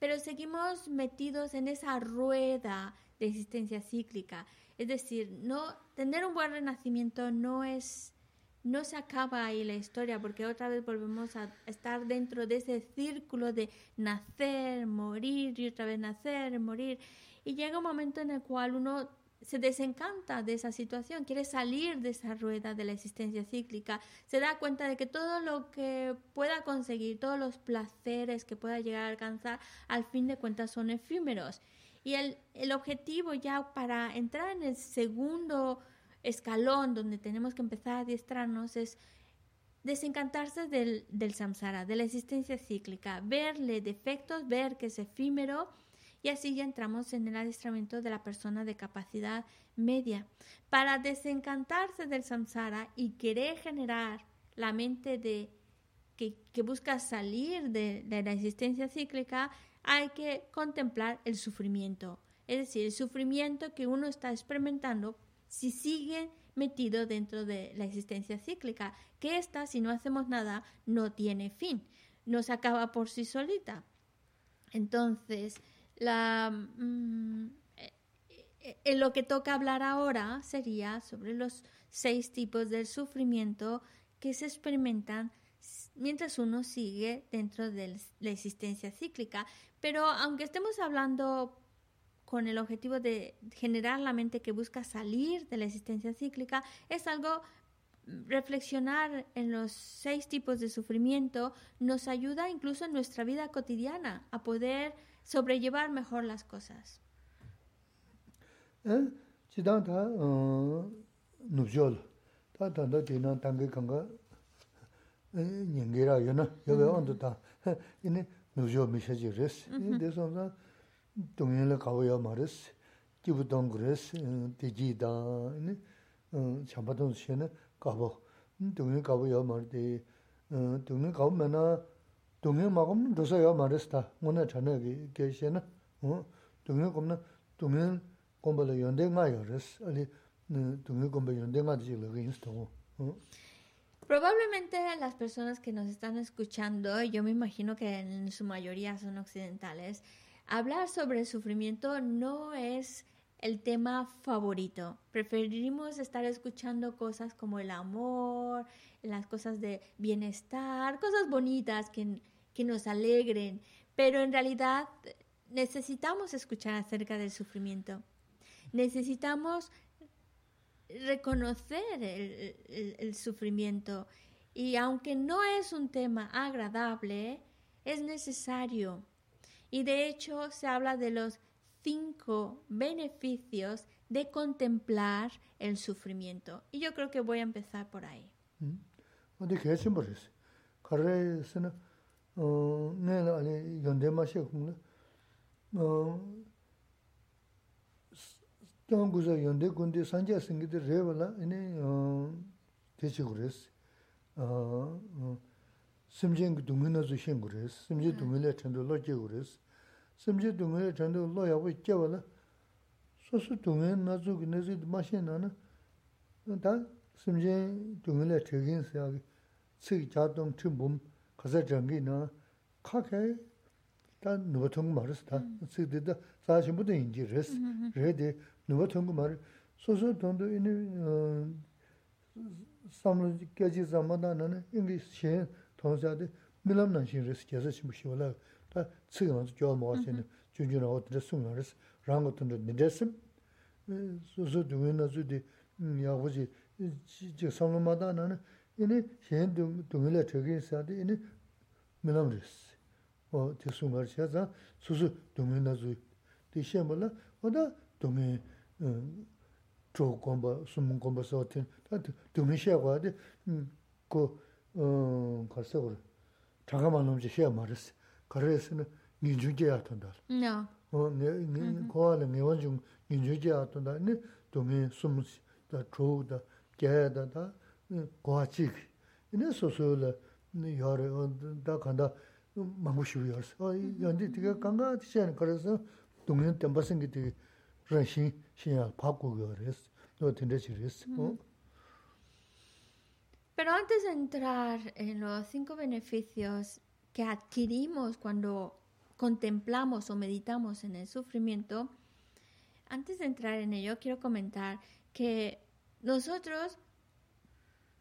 pero seguimos metidos en esa rueda de existencia cíclica. Es decir, no tener un buen renacimiento no es no se acaba ahí la historia porque otra vez volvemos a estar dentro de ese círculo de nacer, morir y otra vez nacer, morir y llega un momento en el cual uno se desencanta de esa situación, quiere salir de esa rueda de la existencia cíclica, se da cuenta de que todo lo que pueda conseguir, todos los placeres que pueda llegar a alcanzar, al fin de cuentas son efímeros. Y el, el objetivo ya para entrar en el segundo escalón donde tenemos que empezar a adiestrarnos es desencantarse del, del samsara, de la existencia cíclica, verle defectos, ver que es efímero y así ya entramos en el adiestramiento de la persona de capacidad media. Para desencantarse del samsara y querer generar la mente de que, que busca salir de, de la existencia cíclica, hay que contemplar el sufrimiento. Es decir, el sufrimiento que uno está experimentando si sigue metido dentro de la existencia cíclica, que esta, si no hacemos nada, no tiene fin, no se acaba por sí solita. Entonces, mm, eh, lo que toca hablar ahora sería sobre los seis tipos del sufrimiento que se experimentan mientras uno sigue dentro de la existencia cíclica. Pero aunque estemos hablando con el objetivo de generar la mente que busca salir de la existencia cíclica, es algo mm, reflexionar en los seis tipos de sufrimiento nos ayuda incluso en nuestra vida cotidiana a poder sobrellevar mejor las cosas. ¿Eh? nyingira yuna, yaga yandu ta, ini nuzhiyo mishaji res, ini desomza dungyinla kawaya ma res, kibu dongu res, deji da, ini chambatong shena kabo, dungyinla kawaya ma de, dungyinla kawu mena, dungyinla magam dosa ya ma res ta, nguna chana ge shena, dungyinla kumna, dungyinla kumbala yonde nga ya res, ali dungyinla kumbala yonde nga Probablemente las personas que nos están escuchando, yo me imagino que en su mayoría son occidentales, hablar sobre sufrimiento no es el tema favorito. Preferimos estar escuchando cosas como el amor, las cosas de bienestar, cosas bonitas que que nos alegren, pero en realidad necesitamos escuchar acerca del sufrimiento. Necesitamos reconocer el, sufrimiento y aunque no es un tema agradable, es necesario. Y de hecho se habla de los cinco beneficios de contemplar el sufrimiento. Y yo creo que voy a empezar por ahí. dāng guzhā yāndē gundi sāngyā sīngi dī rēwa lā inī um, tēchī gu rēs. Uh, simjēn gu dūngi nā zu xīn gu rēs, simjē hmm. dūngi lā chandu lō jē gu rēs. Simjē dūngi lā chandu lō yā gu jē wā lā, sō sū dūngi nā zu gu nā zu mā xīn nā na, dā simjēn dūngi lā chē gīn sā gī, cī gī jā dōng chī mbūm kāsā chāng gī nā, kā kā dā nubā tōng mā rēs dā, cī hmm. dī dā sā xīn bū dā yīn jī rēs, hmm, rē dī 누가 통고 말 소소 돈도 이니 삼로 깨지 자마다는 인기 시 통자데 밀람난 신레스 계속 심시올라 다 지금은 저 뭐하시는 준준아 어떻게 숨나르스 랑 같은 데 내렸음 소소 두면은 저디 야고지 지 삼로마다는 이니 현 동일에 저기 있어야데 이니 밀람르스 어 지금 말셔서 소소 동면은 저디 시험을 어다 동면 chō kōmba, sūmū kōmba sō tēn, tā tūmī shē kwa dē, kō, kā sē kōrē, chāngā mā nōm chē shē mā rē sē, kā rē sē nē, ngī chū jē yā tōn dā rē. Kō wā rē ngē wā chū ngī chū jē yā tōn dā, nē tūmī sūmū sī, tā chō dā, jē yā dā, tā kō wā chī kī. Nē sō sō yō lē, yā rē, tā kāndā mā ngū shī wī yā rē sē, yā ndī tī kā kāngā tī shē nē kā rē sē, tūmī tēmbā sēngi tī rē shīng, Pero antes de entrar en los cinco beneficios que adquirimos cuando contemplamos o meditamos en el sufrimiento, antes de entrar en ello quiero comentar que nosotros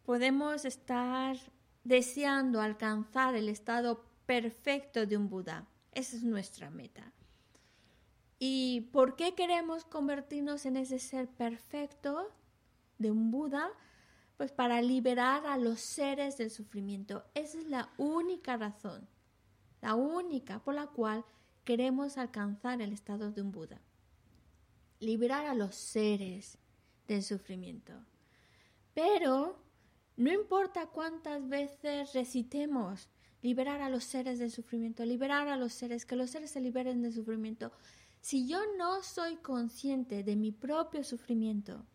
podemos estar deseando alcanzar el estado perfecto de un Buda. Esa es nuestra meta. ¿Y por qué queremos convertirnos en ese ser perfecto de un Buda? Pues para liberar a los seres del sufrimiento. Esa es la única razón, la única por la cual queremos alcanzar el estado de un Buda. Liberar a los seres del sufrimiento. Pero no importa cuántas veces recitemos liberar a los seres del sufrimiento, liberar a los seres, que los seres se liberen del sufrimiento, si yo no soy consciente de mi propio sufrimiento,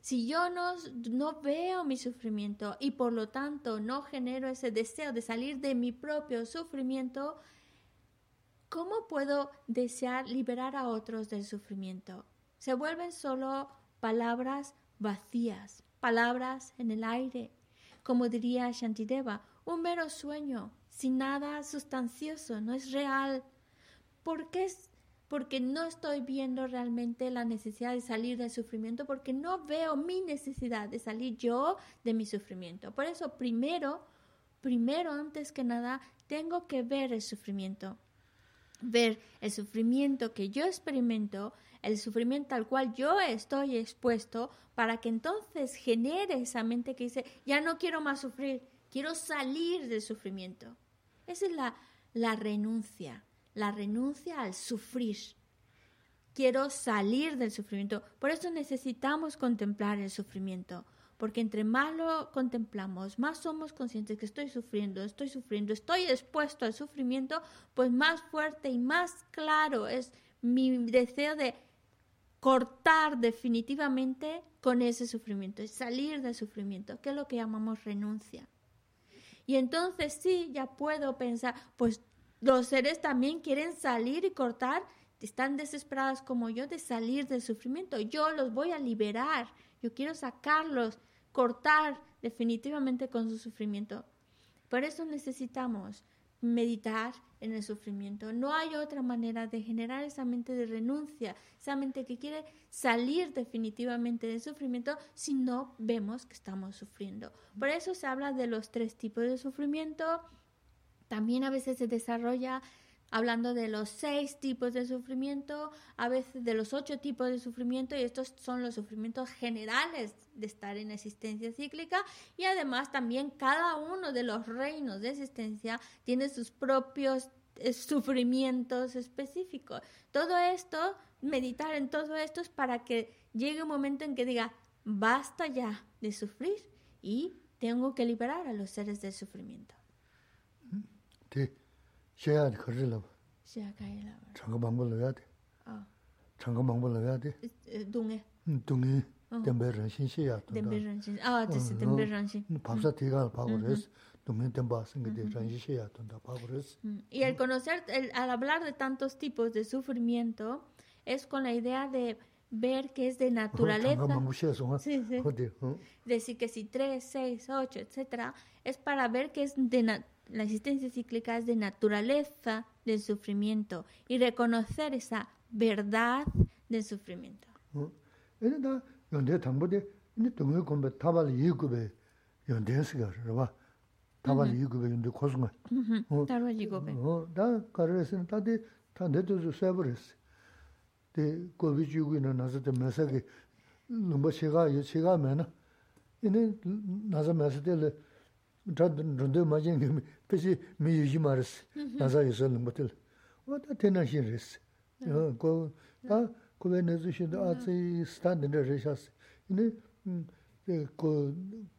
si yo no, no, veo mi sufrimiento y por lo tanto no genero ese deseo de salir de mi propio sufrimiento, ¿cómo puedo desear liberar a otros del sufrimiento? Se vuelven solo palabras vacías, palabras en el aire. Como diría Shantideva, un mero sueño, sin nada sustancioso, no es real. ¿Por qué es porque no estoy viendo realmente la necesidad de salir del sufrimiento, porque no veo mi necesidad de salir yo de mi sufrimiento. Por eso, primero, primero, antes que nada, tengo que ver el sufrimiento. Ver el sufrimiento que yo experimento, el sufrimiento al cual yo estoy expuesto, para que entonces genere esa mente que dice, ya no quiero más sufrir, quiero salir del sufrimiento. Esa es la, la renuncia la renuncia al sufrir. Quiero salir del sufrimiento. Por eso necesitamos contemplar el sufrimiento. Porque entre más lo contemplamos, más somos conscientes que estoy sufriendo, estoy sufriendo, estoy expuesto al sufrimiento, pues más fuerte y más claro es mi deseo de cortar definitivamente con ese sufrimiento, salir del sufrimiento, que es lo que llamamos renuncia. Y entonces sí, ya puedo pensar, pues los seres también quieren salir y cortar, están desesperados como yo de salir del sufrimiento. Yo los voy a liberar, yo quiero sacarlos, cortar definitivamente con su sufrimiento. Por eso necesitamos meditar en el sufrimiento. No hay otra manera de generar esa mente de renuncia, esa mente que quiere salir definitivamente del sufrimiento si no vemos que estamos sufriendo. Por eso se habla de los tres tipos de sufrimiento también a veces se desarrolla hablando de los seis tipos de sufrimiento, a veces de los ocho tipos de sufrimiento, y estos son los sufrimientos generales de estar en existencia cíclica, y además también cada uno de los reinos de existencia tiene sus propios eh, sufrimientos específicos. Todo esto, meditar en todo esto es para que llegue un momento en que diga, basta ya de sufrir y tengo que liberar a los seres del sufrimiento. Y el conocer, al hablar de tantos tipos de sufrimiento, es con la idea de ver que es de naturaleza. Sí, sí. Decir que si 3, 6, 8, etcétera, es para ver que es de la existencia cíclica es de naturaleza del sufrimiento y reconocer esa verdad del sufrimiento. 데 고비 주고 있는 나서 때 메시지 넘버 제가 요 제가 매나 이네 나서 메시지를 저 런데 마진 뜻이 미유지 말스 나서 요서 넘버들 왔다 테나시르스 고아 고베네즈시도 아치 스탠드 레샤스 이네 그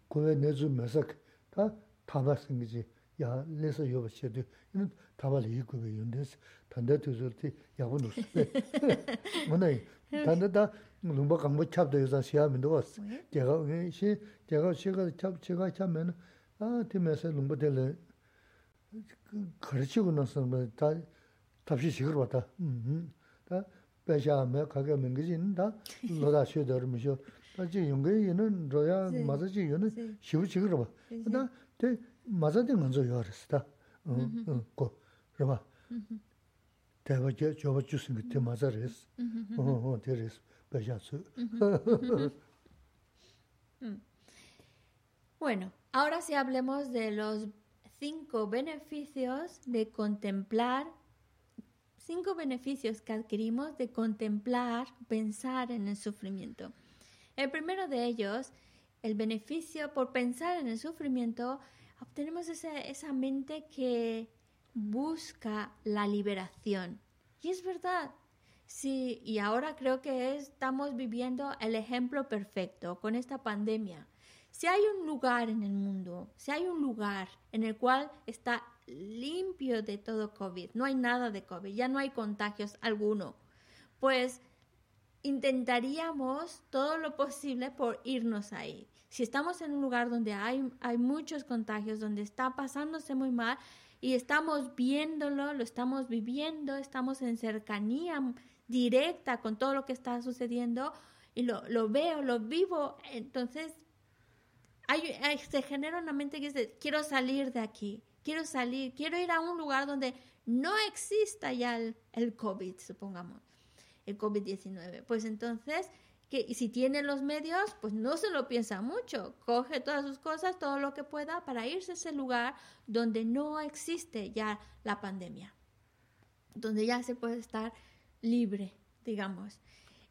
고베네즈 메시지 다 타바스인지 야 레서 요바 쳇도 이는 타발이 있고 요인데스 단대 투절티 야고노 뭐네 단대다 lumba kangbo chabda yuza siya mindo was. Tega, shi, tega shiga chab, chiga chabmen, a, ti mesa lumba tele, karichigo nasa, ta, tabshi shigir wata. Ta, pesha me kage mingizi, bueno, ahora sí hablemos de los cinco beneficios de contemplar, cinco beneficios que adquirimos de contemplar, pensar en el sufrimiento. El primero de ellos, el beneficio por pensar en el sufrimiento, obtenemos esa, esa mente que busca la liberación. Y es verdad, Sí, y ahora creo que estamos viviendo el ejemplo perfecto con esta pandemia. Si hay un lugar en el mundo, si hay un lugar en el cual está limpio de todo COVID, no hay nada de COVID, ya no hay contagios alguno, pues intentaríamos todo lo posible por irnos ahí. Si estamos en un lugar donde hay, hay muchos contagios, donde está pasándose muy mal y estamos viéndolo, lo estamos viviendo, estamos en cercanía directa con todo lo que está sucediendo y lo, lo veo, lo vivo, entonces se genera una mente que dice, quiero salir de aquí, quiero salir, quiero ir a un lugar donde no exista ya el, el COVID, supongamos, el COVID-19. Pues entonces, que si tiene los medios, pues no se lo piensa mucho, coge todas sus cosas, todo lo que pueda para irse a ese lugar donde no existe ya la pandemia, donde ya se puede estar libre, digamos.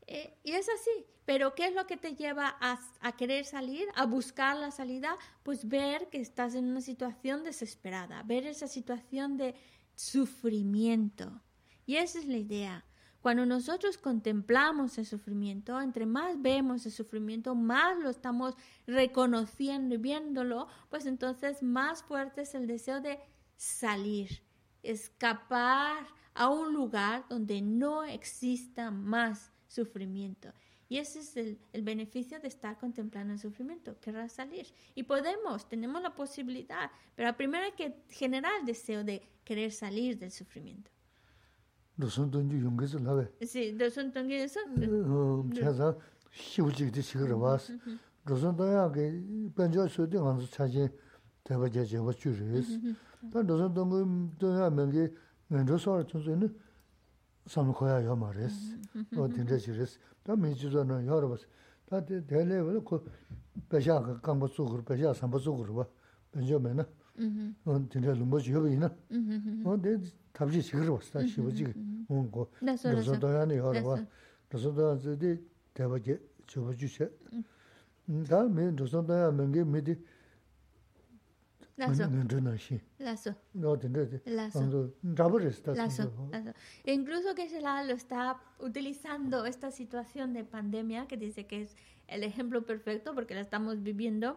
Eh, y es así, pero ¿qué es lo que te lleva a, a, querer salir, a buscar la salida? Pues ver que estás en una situación desesperada, ver esa situación de sufrimiento. Y esa es la idea. Cuando nosotros contemplamos el sufrimiento, entre más vemos el sufrimiento, más lo estamos reconociendo y viéndolo, pues entonces más fuerte es el deseo de salir, escapar a un lugar donde no exista más sufrimiento. Y ese es el, beneficio de estar contemplando el sufrimiento, querrá salir. Y podemos, tenemos la posibilidad, pero primero hay que generar el deseo de querer salir del sufrimiento. 노선 돈지 용게서 나베 시 노선 돈게서 제가 시우지기 시그러 와스 노선 돈야게 변조 수디 한수 차지 대바제 제가 주르스 다 노선 돈고 돈야 맹게 멘조서 천수는 삼을 거야 요 말레스 어 딘데 지레스 다 미주도는 여러 번 다데 대레 그 배샤 강보 쪽으로 배샤 삼보 쪽으로 봐 변조면은 음 어, 딘데 lumbo jiyo ina. 어, de incluso que Sheila lo está utilizando esta situación de pandemia, que dice que es el ejemplo perfecto porque la estamos viviendo,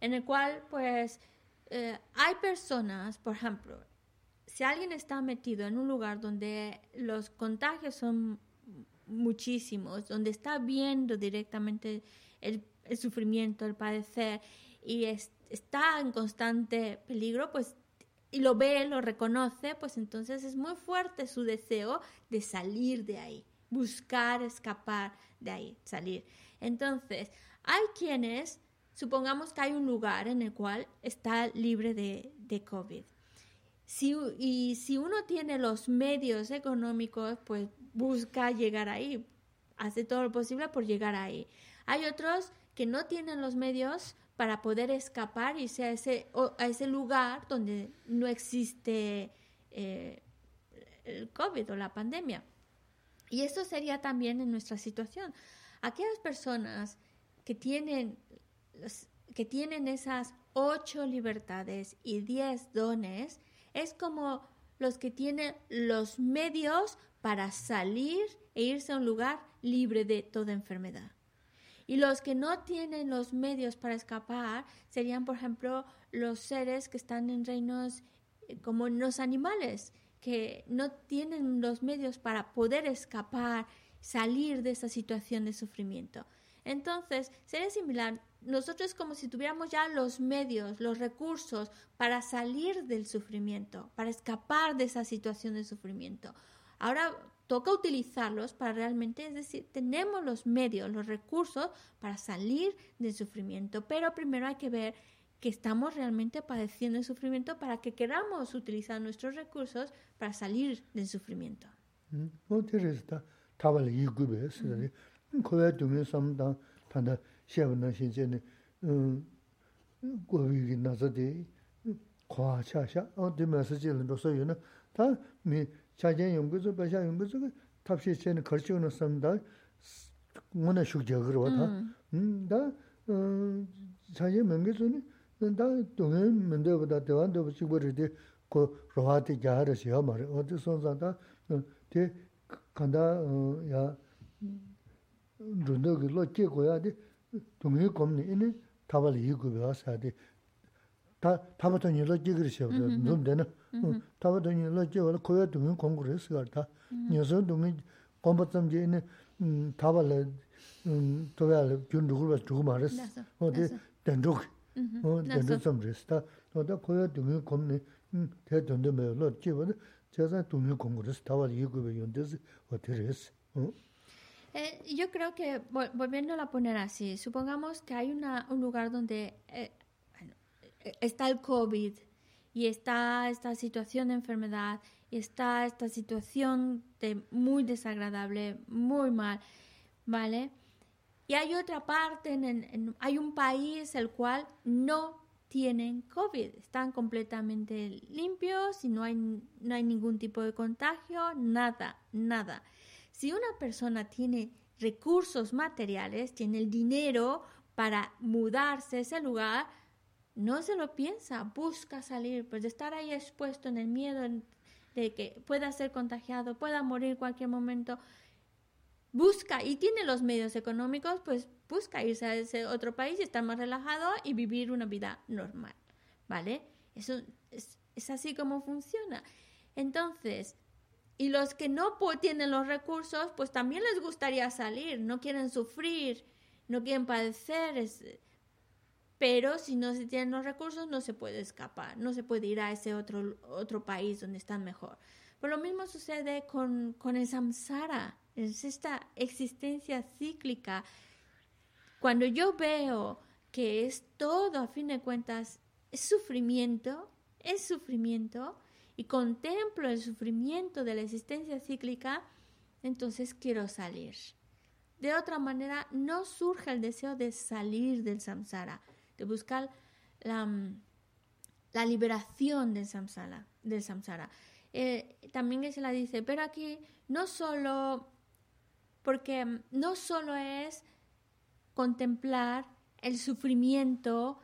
en el cual pues eh, hay personas, por ejemplo, si alguien está metido en un lugar donde los contagios son muchísimos, donde está viendo directamente el, el sufrimiento, el padecer, y es, está en constante peligro, pues y lo ve, lo reconoce, pues entonces es muy fuerte su deseo de salir de ahí, buscar escapar de ahí, salir. Entonces, hay quienes, supongamos que hay un lugar en el cual está libre de, de COVID. Si, y si uno tiene los medios económicos, pues busca llegar ahí, hace todo lo posible por llegar ahí. Hay otros que no tienen los medios, para poder escapar y irse a ese, a ese lugar donde no existe eh, el COVID o la pandemia. Y eso sería también en nuestra situación. Aquellas personas que tienen, que tienen esas ocho libertades y diez dones, es como los que tienen los medios para salir e irse a un lugar libre de toda enfermedad. Y los que no tienen los medios para escapar serían, por ejemplo, los seres que están en reinos eh, como los animales, que no tienen los medios para poder escapar, salir de esa situación de sufrimiento. Entonces, sería similar, nosotros como si tuviéramos ya los medios, los recursos para salir del sufrimiento, para escapar de esa situación de sufrimiento. Ahora toca utilizarlos para realmente, es decir, tenemos los medios, los recursos para salir del sufrimiento, pero primero hay que ver que estamos realmente padeciendo el sufrimiento para que queramos utilizar nuestros recursos para salir del sufrimiento. xeba na xin che ne guwa wi ki naza di kwa cha xa, an di ma sa che lan dosa yu na, ta mi cha jen yung guzu, ba xa yung guzu, tab xe che ne karchi wana sam da ngu na shuk ja garwa ta, mm. Mm, da cha jen men guzu ni, da dungen men dewa da dewa dewa chikwa ri di ko roha di gyaha ra xa ma ri, o di son zang da, di kanda ya rundu ki lo che go ya di 동해 검니 이니 타발 이고가 사데 다 타바도 일로 지그르셔 좀 되나 타바도 일로 지고 고야 동해 공부를 했어 다. 녀서 동해 공부 좀 이니 타발 음 도야 균두고 주고 말았어? 어디? 된족 어 된족 좀 그랬다. 너도 고야 동해 검니 대전도 매로 지고 제가 동해 공부를 했어 타발 이고가 연대서 어떻게 했어? 응 Eh, yo creo que, volviendo a poner así, supongamos que hay una, un lugar donde eh, está el COVID, y está esta situación de enfermedad, y está esta situación de muy desagradable, muy mal, ¿vale? Y hay otra parte, en, hay un país el cual no tienen COVID, están completamente limpios y no hay, no hay ningún tipo de contagio, nada, nada. Si una persona tiene recursos materiales, tiene el dinero para mudarse a ese lugar, no se lo piensa, busca salir, pues de estar ahí expuesto en el miedo de que pueda ser contagiado, pueda morir cualquier momento, busca y tiene los medios económicos, pues busca irse a ese otro país y estar más relajado y vivir una vida normal, ¿vale? Eso es, es así como funciona. Entonces, y los que no tienen los recursos, pues también les gustaría salir, no quieren sufrir, no quieren padecer, es, pero si no se tienen los recursos no se puede escapar, no se puede ir a ese otro, otro país donde están mejor. Pero lo mismo sucede con, con el samsara, es esta existencia cíclica. Cuando yo veo que es todo, a fin de cuentas, es sufrimiento, es sufrimiento, y contemplo el sufrimiento de la existencia cíclica, entonces quiero salir. De otra manera, no surge el deseo de salir del samsara de buscar la, mm, la liberación del samsara. Del samsara. Eh, también se la dice, pero aquí no solo, porque mm, no solo es contemplar el sufrimiento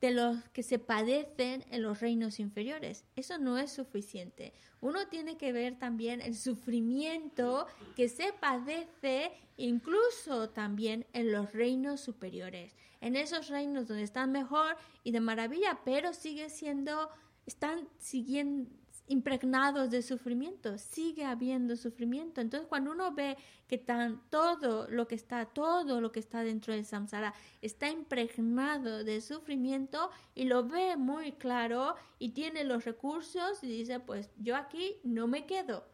de los que se padecen en los reinos inferiores. Eso no es suficiente. Uno tiene que ver también el sufrimiento que se padece incluso también en los reinos superiores, en esos reinos donde están mejor y de maravilla, pero sigue siendo, están siguiendo, impregnados de sufrimiento, sigue habiendo sufrimiento. Entonces, cuando uno ve que tan, todo lo que está, todo lo que está dentro del samsara está impregnado de sufrimiento y lo ve muy claro y tiene los recursos y dice, pues yo aquí no me quedo.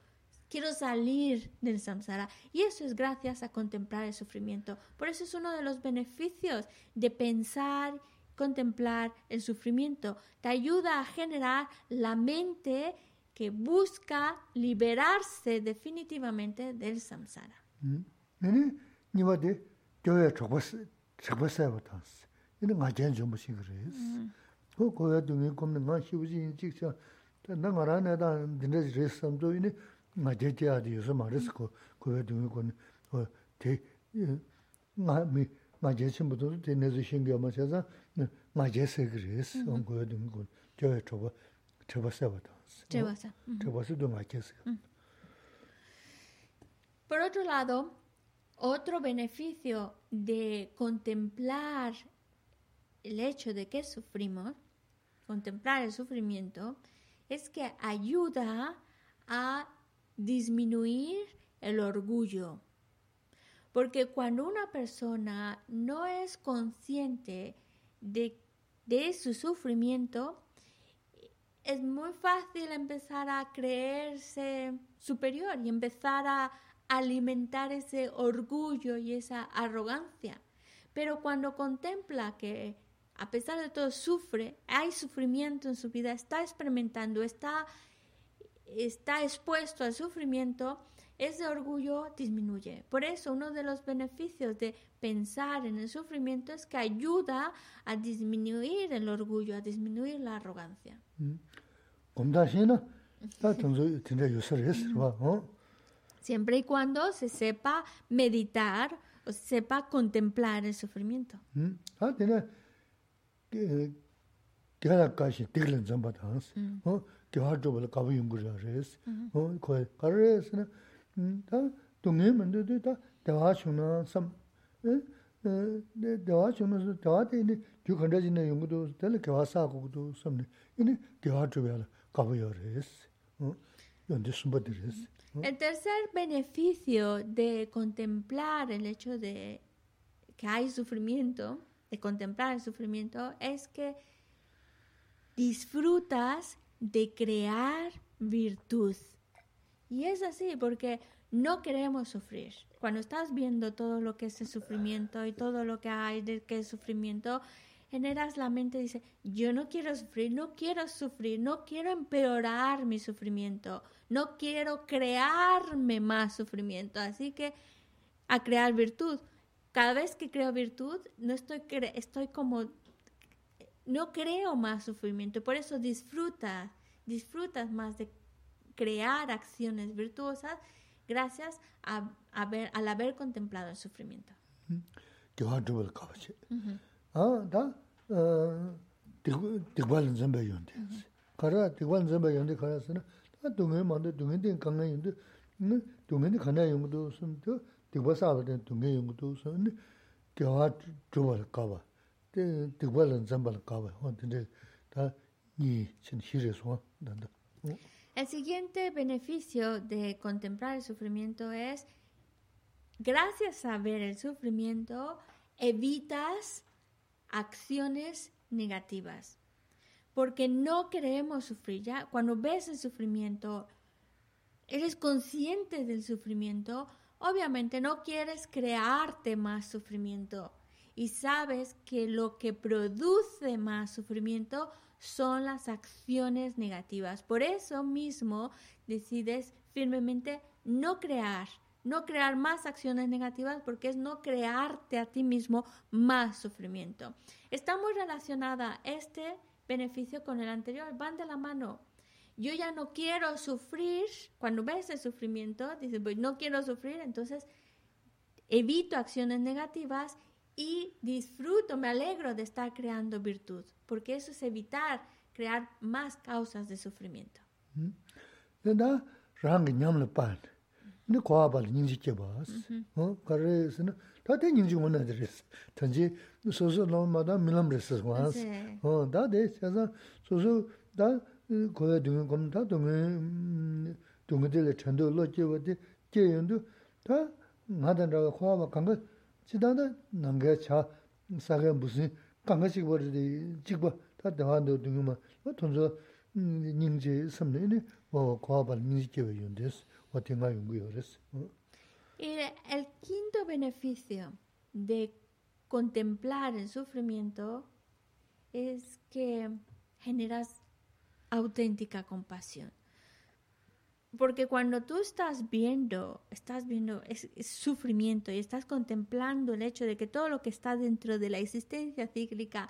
Quiero salir del samsara. Y eso es gracias a contemplar el sufrimiento. Por eso es uno de los beneficios de pensar contemplar el sufrimiento, te ayuda a generar la mente que busca liberarse definitivamente del samsara. Por otro lado, Otro beneficio de contemplar el hecho de que sufrimos, contemplar el sufrimiento, es que ayuda a disminuir el orgullo. Porque cuando una persona no es consciente de, su sufrimiento, es muy fácil empezar a creerse superior y empezar a alimentar ese orgullo y esa arrogancia. Pero cuando contempla que a pesar de todo sufre, hay sufrimiento en su vida, está experimentando, está, está expuesto al sufrimiento, ese orgullo disminuye. Por eso uno de los beneficios de pensar en el sufrimiento es que ayuda a disminuir el orgullo, a disminuir la arrogancia. Mm. Siempre y cuando se sepa meditar o se sepa contemplar el sufrimiento. El tercer beneficio de contemplar el hecho de que hay sufrimiento, de contemplar el sufrimiento, es que disfrutas de crear virtud. Y es así porque no queremos sufrir. Cuando estás viendo todo lo que es el sufrimiento y todo lo que hay de que es sufrimiento, generas la mente dice, yo no quiero sufrir, no quiero sufrir, no quiero empeorar mi sufrimiento, no quiero crearme más sufrimiento, así que a crear virtud. Cada vez que creo virtud, no estoy, estoy como, no creo más sufrimiento, por eso disfrutas, disfrutas más de crear acciones virtuosas gracias a, haber, al haber contemplado el sufrimiento. El siguiente beneficio de contemplar el sufrimiento es, gracias a ver el sufrimiento, evitas acciones negativas. Porque no queremos sufrir. Ya cuando ves el sufrimiento, eres consciente del sufrimiento, obviamente no quieres crearte más sufrimiento. Y sabes que lo que produce más sufrimiento son las acciones negativas. Por eso mismo decides firmemente no crear no crear más acciones negativas porque es no crearte a ti mismo más sufrimiento. Está muy relacionada este beneficio con el anterior, van de la mano. Yo ya no quiero sufrir, cuando ves el sufrimiento, dices, pues no quiero sufrir, entonces evito acciones negativas y disfruto, me alegro de estar creando virtud, porque eso es evitar crear más causas de sufrimiento. Hmm? Da rang nyam le pan. Ni kwa ba ni ji ke ba. Mm-hmm. Ho ka re sin ta te ni ji wona de res. Tan ji so so no ma da milam res wa. Ho da de sa sa so so da eh, ko ya dung kom da dung mm, dung de le chen do lo ke wa de ke yin do ta ma da ra kwa ba kang ga ji da da nang ga cha sa ga bu sin 강가식 버리디 찍바 다 대화도 등은 뭐 돈저 닝지 섬네네 뭐 과발 닝지 께바 윤데스 Y el quinto beneficio de contemplar el sufrimiento es que generas auténtica compasión. Porque cuando tú estás viendo, estás viendo sufrimiento y estás contemplando el hecho de que todo lo que está dentro de la existencia cíclica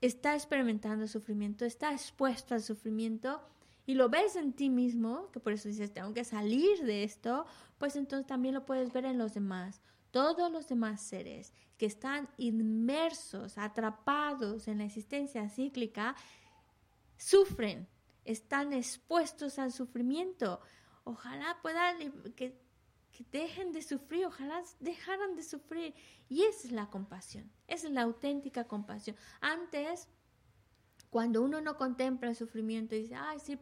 está experimentando sufrimiento, está expuesto al sufrimiento, y lo ves en ti mismo, que por eso dices, tengo que salir de esto, pues entonces también lo puedes ver en los demás. Todos los demás seres que están inmersos, atrapados en la existencia cíclica, sufren, están expuestos al sufrimiento. Ojalá pueda que, que dejen de sufrir, ojalá dejaran de sufrir. Y esa es la compasión, esa es la auténtica compasión. Antes, cuando uno no contempla el sufrimiento y dice, ay, sí,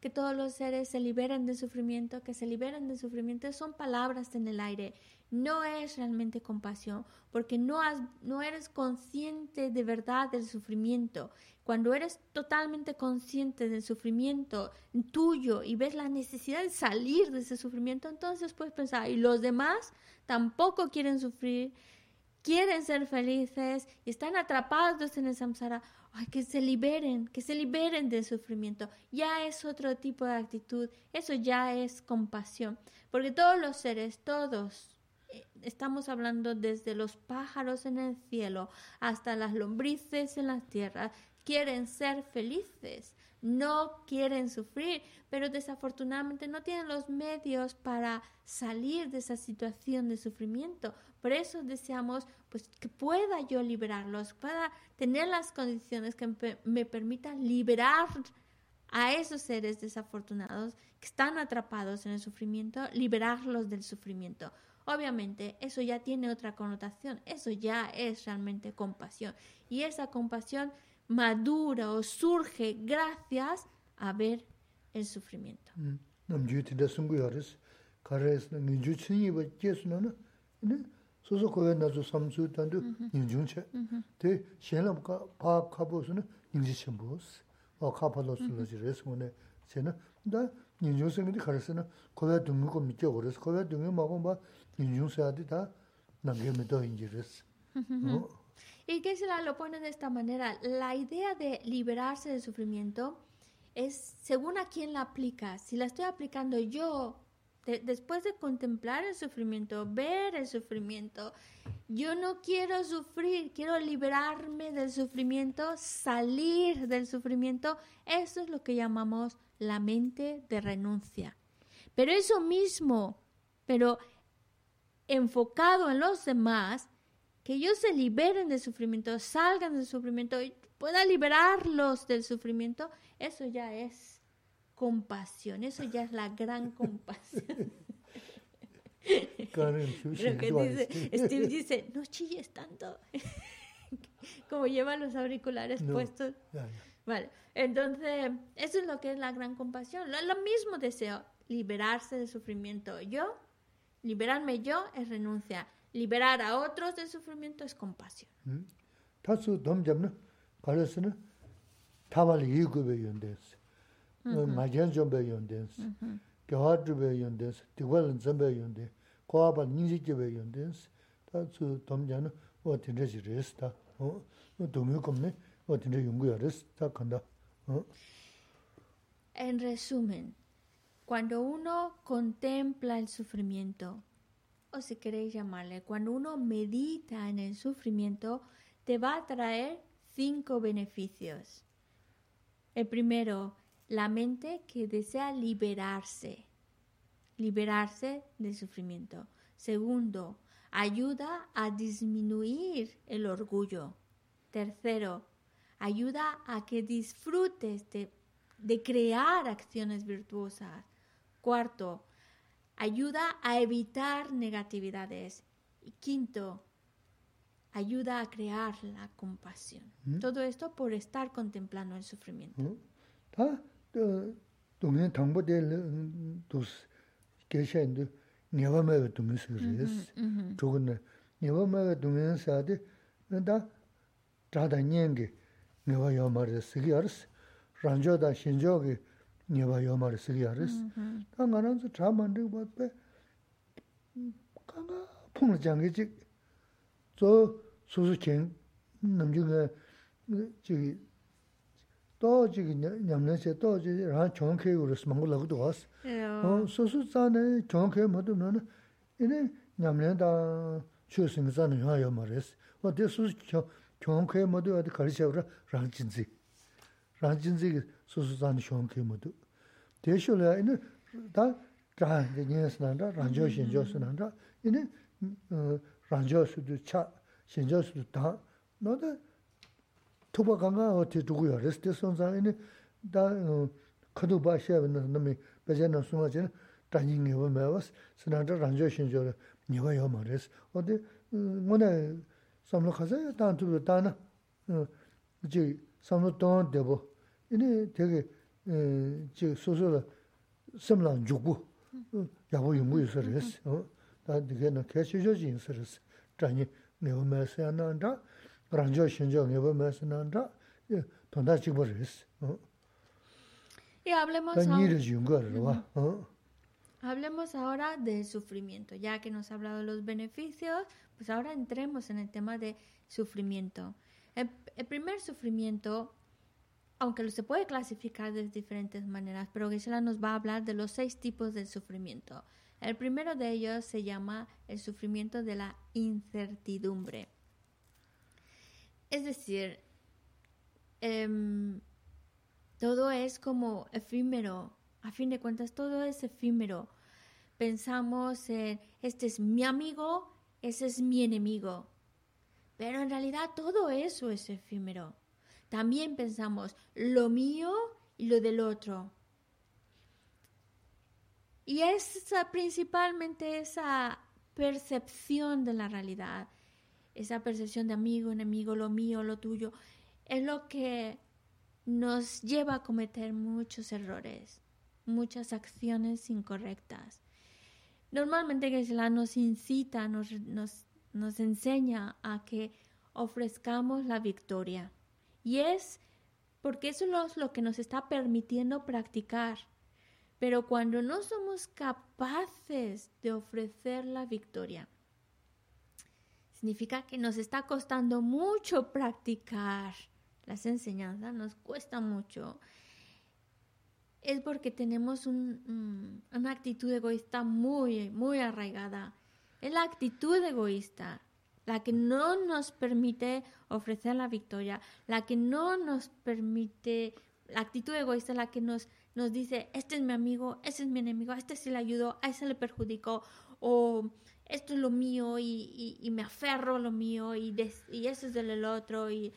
que todos los seres se liberen del sufrimiento, que se liberen del sufrimiento, son palabras en el aire. No es realmente compasión, porque no, has, no eres consciente de verdad del sufrimiento. Cuando eres totalmente consciente del sufrimiento tuyo y ves la necesidad de salir de ese sufrimiento, entonces puedes pensar, y los demás tampoco quieren sufrir, quieren ser felices y están atrapados en el samsara. Que se liberen, que se liberen del sufrimiento. Ya es otro tipo de actitud, eso ya es compasión, porque todos los seres, todos, estamos hablando desde los pájaros en el cielo hasta las lombrices en la tierra, quieren ser felices, no quieren sufrir, pero desafortunadamente no tienen los medios para salir de esa situación de sufrimiento. Por eso deseamos pues que pueda yo liberarlos, pueda tener las condiciones que me permitan liberar a esos seres desafortunados que están atrapados en el sufrimiento, liberarlos del sufrimiento obviamente eso ya tiene otra connotación, eso ya es realmente compasión. Y esa compasión madura o surge gracias a ver el sufrimiento. 인중체 대 셴람 파 카보스는 인지심 보스 어 카팔로스로 지레스 오네 쟤는 나 인중생이 가르스는 거에 등고 밑에 그래서 거에 등에 먹어 봐 인중세한테 다 남게면 더 인지레스 Y que se la lo pone de esta manera, la idea de liberarse del sufrimiento es según a quién la aplica. Si la estoy aplicando yo después de contemplar el sufrimiento, ver el sufrimiento, yo no quiero sufrir, quiero liberarme del sufrimiento, salir del sufrimiento. Eso es lo que llamamos la mente de renuncia. Pero eso mismo, pero enfocado en los demás, que ellos se liberen del sufrimiento, salgan del sufrimiento y pueda liberarlos del sufrimiento, eso ya es compasión. Eso ya es la gran compasión. Steve dice, no chilles tanto. Como lleva los auriculares puestos. Vale, entonces, eso es lo que es la gran compasión. Lo, mismo deseo, liberarse del sufrimiento. Yo, liberarme yo es renuncia. Liberar a otros del sufrimiento es compasión. ¿Mm? 마젠 en resumen, cuando uno contempla el sufrimiento, o si queréis llamarle, cuando uno medita en el sufrimiento, te va a traer cinco beneficios. El primero, la mente que desea liberarse, liberarse del sufrimiento. Segundo, ayuda a disminuir el orgullo. Tercero, ayuda a que disfrutes de, de crear acciones virtuosas. Cuarto, ayuda a evitar negatividades. Y quinto, ayuda a crear la compasión. ¿Mm? Todo esto por estar contemplando el sufrimiento. ¿Mm? 동네 당보될 도스 계셔인데 네바마가 동네스르스 조근네 네바마가 동네사데 나 자다 년게 niwa yomari sigi aris, ranjo da shinjo ki niwa yomari sigi aris. Mm-hmm. Ta nga ranzo tra mandi wadbe, kanga pungla jangi chik, zo susu ching, namji nga chigi, to chigi nyamna che, to chigi ran chonke uris, mangu lagudu was. Oh, susu zane chonke madu mena, ini nyamna da chu singi zane yuwa yomari is. Wa di susu chonke, 지금 라 총케 우르스 망고라고도 왔어. 어 소소자네 총케 모두는 이네 냠내다 추승자는 하여 말했어. 어 대수 총케 모두 어디 가르쳐라 랑진지. 랑진지 소소자네 총케 모두. 대쇼라 이네 다 자한테 녀스난다 랑조 신조스난다 이네 어 랑조스도 차 신조스도 다 너도 tuba kanga o ti tuku ya res, te son zang ini da kadu ba xeba na nami baja na sunga chini, dāñi ngiwa mēwas, sināntā rāñjō shīnchō rā ngiwa yō mā rēs. O dī, ngō nā samlō khasā ya samlo khasa taan tubi taana jik samlo taan debo. Ini tegi jik soso la samlaan yukbu yabu yungu yusa resi taa dike na kaya shishio ji yusa resi chanyi ngeba mayasa ya nanda rangyo shinjo ngeba mayasa nanda tonda chikba resi taa niri yunga rwa mm-hmm. Hablemos ahora del sufrimiento, ya que nos ha hablado de los beneficios, pues ahora entremos en el tema de sufrimiento. El, primer sufrimiento, aunque se puede clasificar de diferentes maneras, pero Gisela nos va a hablar de los seis tipos de sufrimiento. El primero de ellos se llama el sufrimiento de la incertidumbre. Es decir, em, todo es como efímero. A fin de cuentas, todo es efímero. Pensamos en, este es mi amigo, ese es mi enemigo. Pero en realidad todo eso es efímero. También pensamos lo mío y lo del otro. Y es principalmente esa percepción de la realidad, esa percepción de amigo, enemigo, lo mío, lo tuyo, es lo que nos lleva a cometer muchos errores, muchas acciones incorrectas. Normalmente Geshe-la nos incita, nos, nos, nos enseña a que ofrezcamos la victoria. Y es porque eso es lo que nos está permitiendo practicar. Pero cuando no somos capaces de ofrecer la victoria, significa que nos está costando mucho practicar las enseñanzas, nos cuesta mucho, es porque tenemos un, una actitud egoísta muy, muy arraigada. Es la actitud egoísta la que no nos permite ofrecer la victoria, la que no nos permite, la actitud egoísta la que nos, nos dice, este es mi amigo, este es mi enemigo, este sí le ayudo, a ese le perjudico, o esto es lo mío y, me aferro a lo mío y, y eso es del otro. Y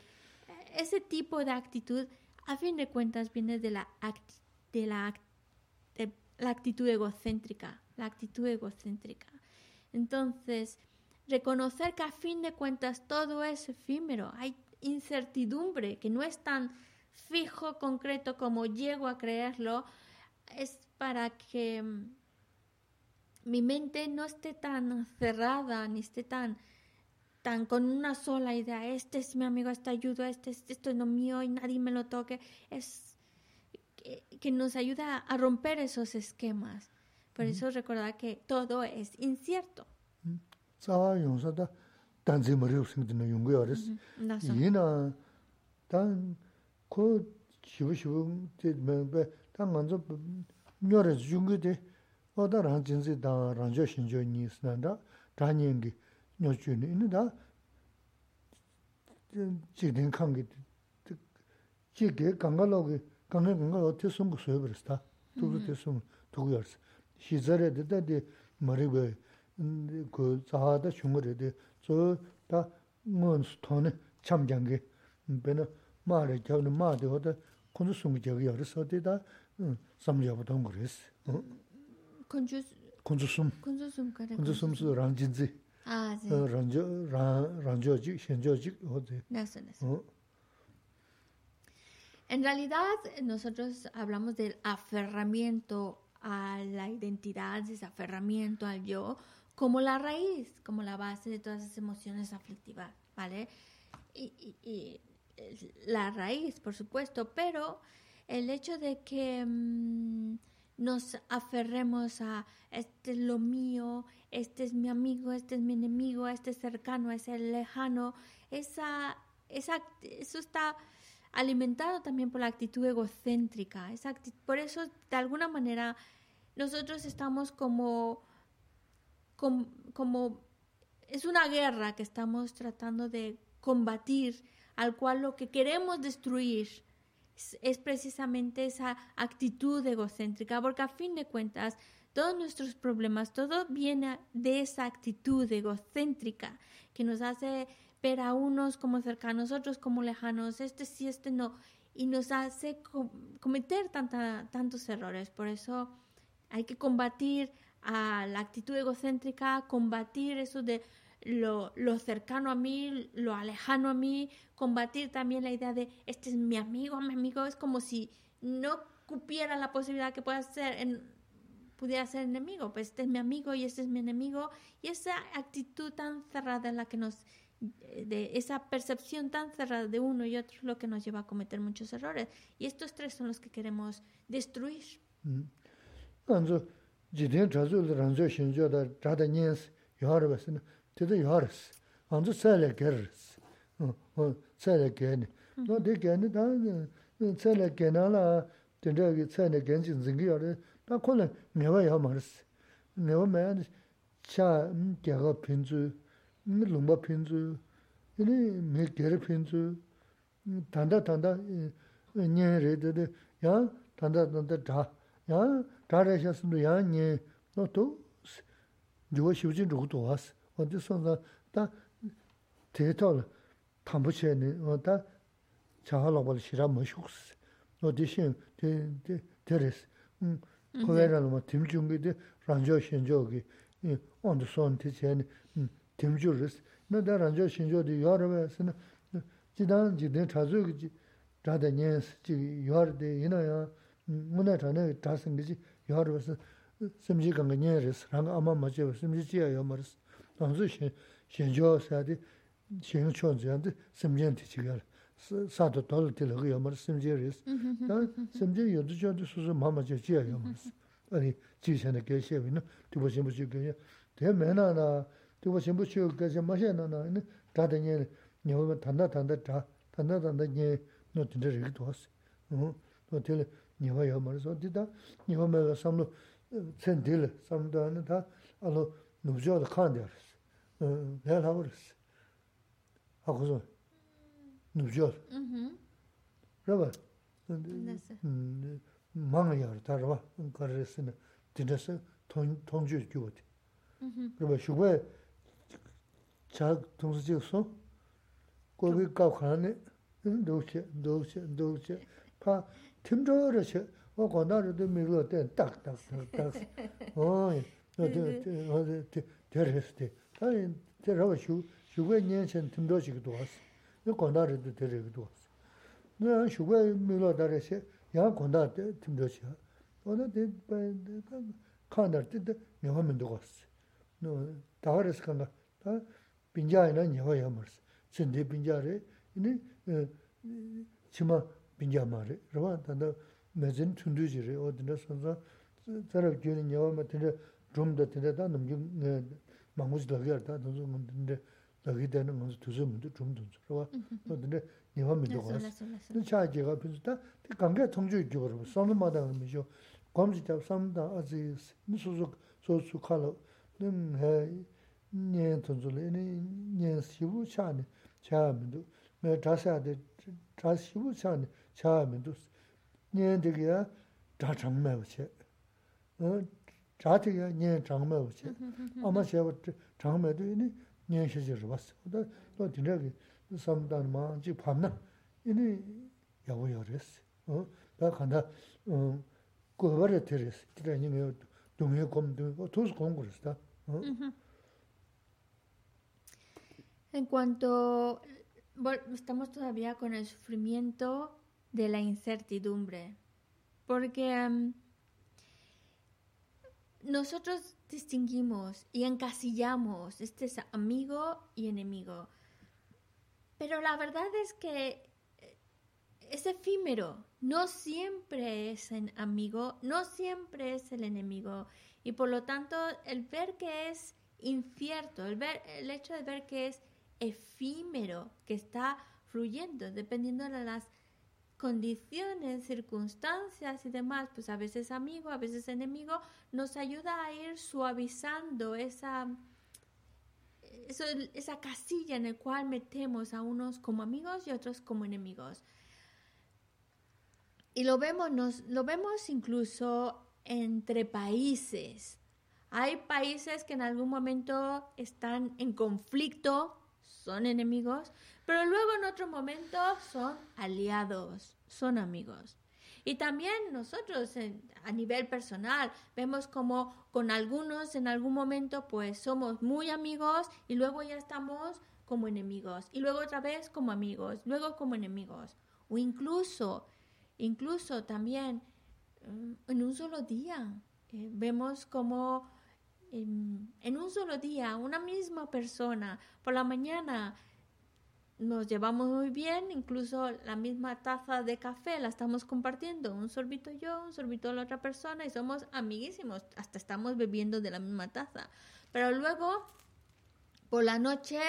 ese tipo de actitud, a fin de cuentas, viene de la, de la, la actitud egocéntrica, la actitud egocéntrica. Entonces, reconocer que a fin de cuentas todo es efímero, hay incertidumbre, que no es tan fijo, concreto como llego a creerlo, es para que mm, mi mente no esté tan cerrada, ni esté tan tan con una sola idea, este es mi amigo, este ayuda, este, esto es mío y nadie me lo toque, es que, nos ayuda a romper esos esquemas. Por eso recordar que todo es incierto. ni, da 강에 뭔가 어떻게 숨고 써 버렸다. 두루 됐음 두고 열스. 시절에 되다데 머리베 그 자하다 중거래데 저다 몬스톤에 참장게 배는 말에 겨는 마데 어디 군수 숨고 저기 열어서 되다 삼려부터 그랬어. 군주 군주숨 군주숨 그래. 군주숨스 랑진지 아, 네. 랑조 랑 랑조지 현조지 어디. 나서 나서. En realidad, nosotros hablamos del aferramiento a la identidad, ese aferramiento al yo, como la raíz, como la base de todas esas emociones aflictivas, ¿vale? Y, la raíz, por supuesto, pero el hecho de que mm, nos aferremos a este es lo mío, este es mi amigo, este es mi enemigo, este es cercano, este es lejano, esa, esa, eso está alimentado también por la actitud egocéntrica. Por eso, de alguna manera, nosotros estamos como, como, es una guerra que estamos tratando de combatir, al cual lo que queremos destruir es precisamente esa actitud egocéntrica, porque a fin de cuentas todos nuestros problemas, todo viene de esa actitud egocéntrica que nos hace ver a unos como cercanos, otros como lejanos, este sí, este no, y nos hace cometer tanta, tantos errores. Por eso hay que combatir a la actitud egocéntrica, combatir eso de lo, lo, cercano a mí, lo alejano a mí, combatir también la idea de este es mi amigo, mi amigo, es como si no cupiera la posibilidad que pueda ser en, pudiera ser enemigo, pues este es mi amigo y este es mi enemigo, y esa actitud tan cerrada en la que nos de esa percepción tan cerrada de uno y otro lo que nos lleva a cometer muchos errores. Y estos tres son los que queremos destruir. 이 롱바 핀즈 이니 미 게르 핀즈 단다 단다 녀레데 야 단다 단다 다야 다레셨음도 야니 너도 저거 쉬우진 로도 왔어 어디 선다 다 데이터 담부체네 어다 자하라고 싫어 멋있어 너 대신 데 데레스 음 거기라는 뭐 팀중기데 란조 신조기 온도 손티 전 timchū rīs. Nā dā rāñchā shīnchō dī yuwa rāwa sī na jidān jidān chāsū kī jī rādā ñiān sī jī yuwa rā dī yinā yā mūnā chāna kī chāsīn kī jī yuwa rāwa sī simchī kāngā ñiān rīs, rāngā āmā mā chī wā simchī chī yā yuwa mā rīs. Nāngsū shīnchō sā dī shīng chōn ziyān dī simchīn tī chī kā rā, sā tō tō lā tī lā kī yuwa mā rīs simchī rīs. Dā simchī yuwa chō dī sū sū mā mā chī chī yā yuwa mā rīs. Ārī jī shāna kē shē wī na tī bō shīmbu chī kē yā. Tē mē nā nā 되고 전부 쉬어 가서 마셔 나나 다더니 녀가 단다 단다 다 단다 단다 녀 노트들 이렇게 도스 어 노트를 녀가 여 말서 디다 녀가 내가 삼로 센딜 삼도 안에 다 알로 노저도 칸데스 어 내가 하고스 하고서 노저 음 그러봐 음 망이야 다르바 그랬으면 디데스 돈 돈주 주고 그러면 슈베 chak tungsi chik so, gogi kab khani, dokche, dokche, dokche, pa timcho rache, o kona rado miglo ten tak, tak, tak, tak, oye, teres te, ayin te raba shu, shugwe nyen chen timcho chik duwas, yo kona rado tere ki duwas. Nyan shugwe miglo dare che, yang kona timcho chika, ona te kandar te, miwa mendo gwas. Dawa resi kandar, 빈자이나 녀와야 말스 신데 빈자레 이니 치마 빈자 말에 그러면 단다 매진 춘두지레 어디나 선서 저러 교는 녀와 같은데 좀더 되다 넘기 망무지 더 겨다 너도 문데 저기 되는 거 두서 문도 좀 더. 그러와 어디네 녀와 믿어 가. 그 차지가 비슷다. 그 관계 통주 있죠. 그러면 선마다 의미죠. 검지자 삼다 아지 무슨 소소 칼로 네 nyen tunzuli, nyen shivu chani chaya mindu, me dhasyaade dhas shivu chani chaya mindu, nyen digiya dha changme wache, eh, dha digiya nyen changme wache, ama shewa changme du ini nyen shijir wasi, oda to dindagi samdani maa jik pamna, ini yawu yaw resi, da kanda kuwara teresi, dira nyingi dungi kom dungi, tuz kongu resi da. En cuanto estamos todavía con el sufrimiento de la incertidumbre, porque em, nosotros distinguimos y encasillamos este es amigo y enemigo, pero la verdad es que eh, es efímero, no siempre es el amigo, no siempre es el enemigo, y por lo tanto el ver que es incierto, el, ver, el hecho de ver que es efímero que está fluyendo, dependiendo de las condiciones, circunstancias y demás, pues a veces amigo, a veces enemigo, nos ayuda a ir suavizando esa, esa casilla en la cual metemos a unos como amigos y otros como enemigos. Y lo vemos, nos, lo vemos incluso entre países. Hay países que en algún momento están en conflicto son enemigos, pero luego en otro momento son aliados, son amigos. Y también nosotros a nivel personal vemos como con algunos en algún momento pues somos muy amigos y luego ya estamos como enemigos y luego otra vez como amigos, luego como enemigos o incluso incluso también mm, en un solo día eh, vemos como en, un solo día una misma persona por la mañana nos llevamos muy bien, incluso la misma taza de café la estamos compartiendo, un sorbito yo, un sorbito la otra persona y somos amiguísimos, hasta estamos bebiendo de la misma taza. Pero luego, por la noche,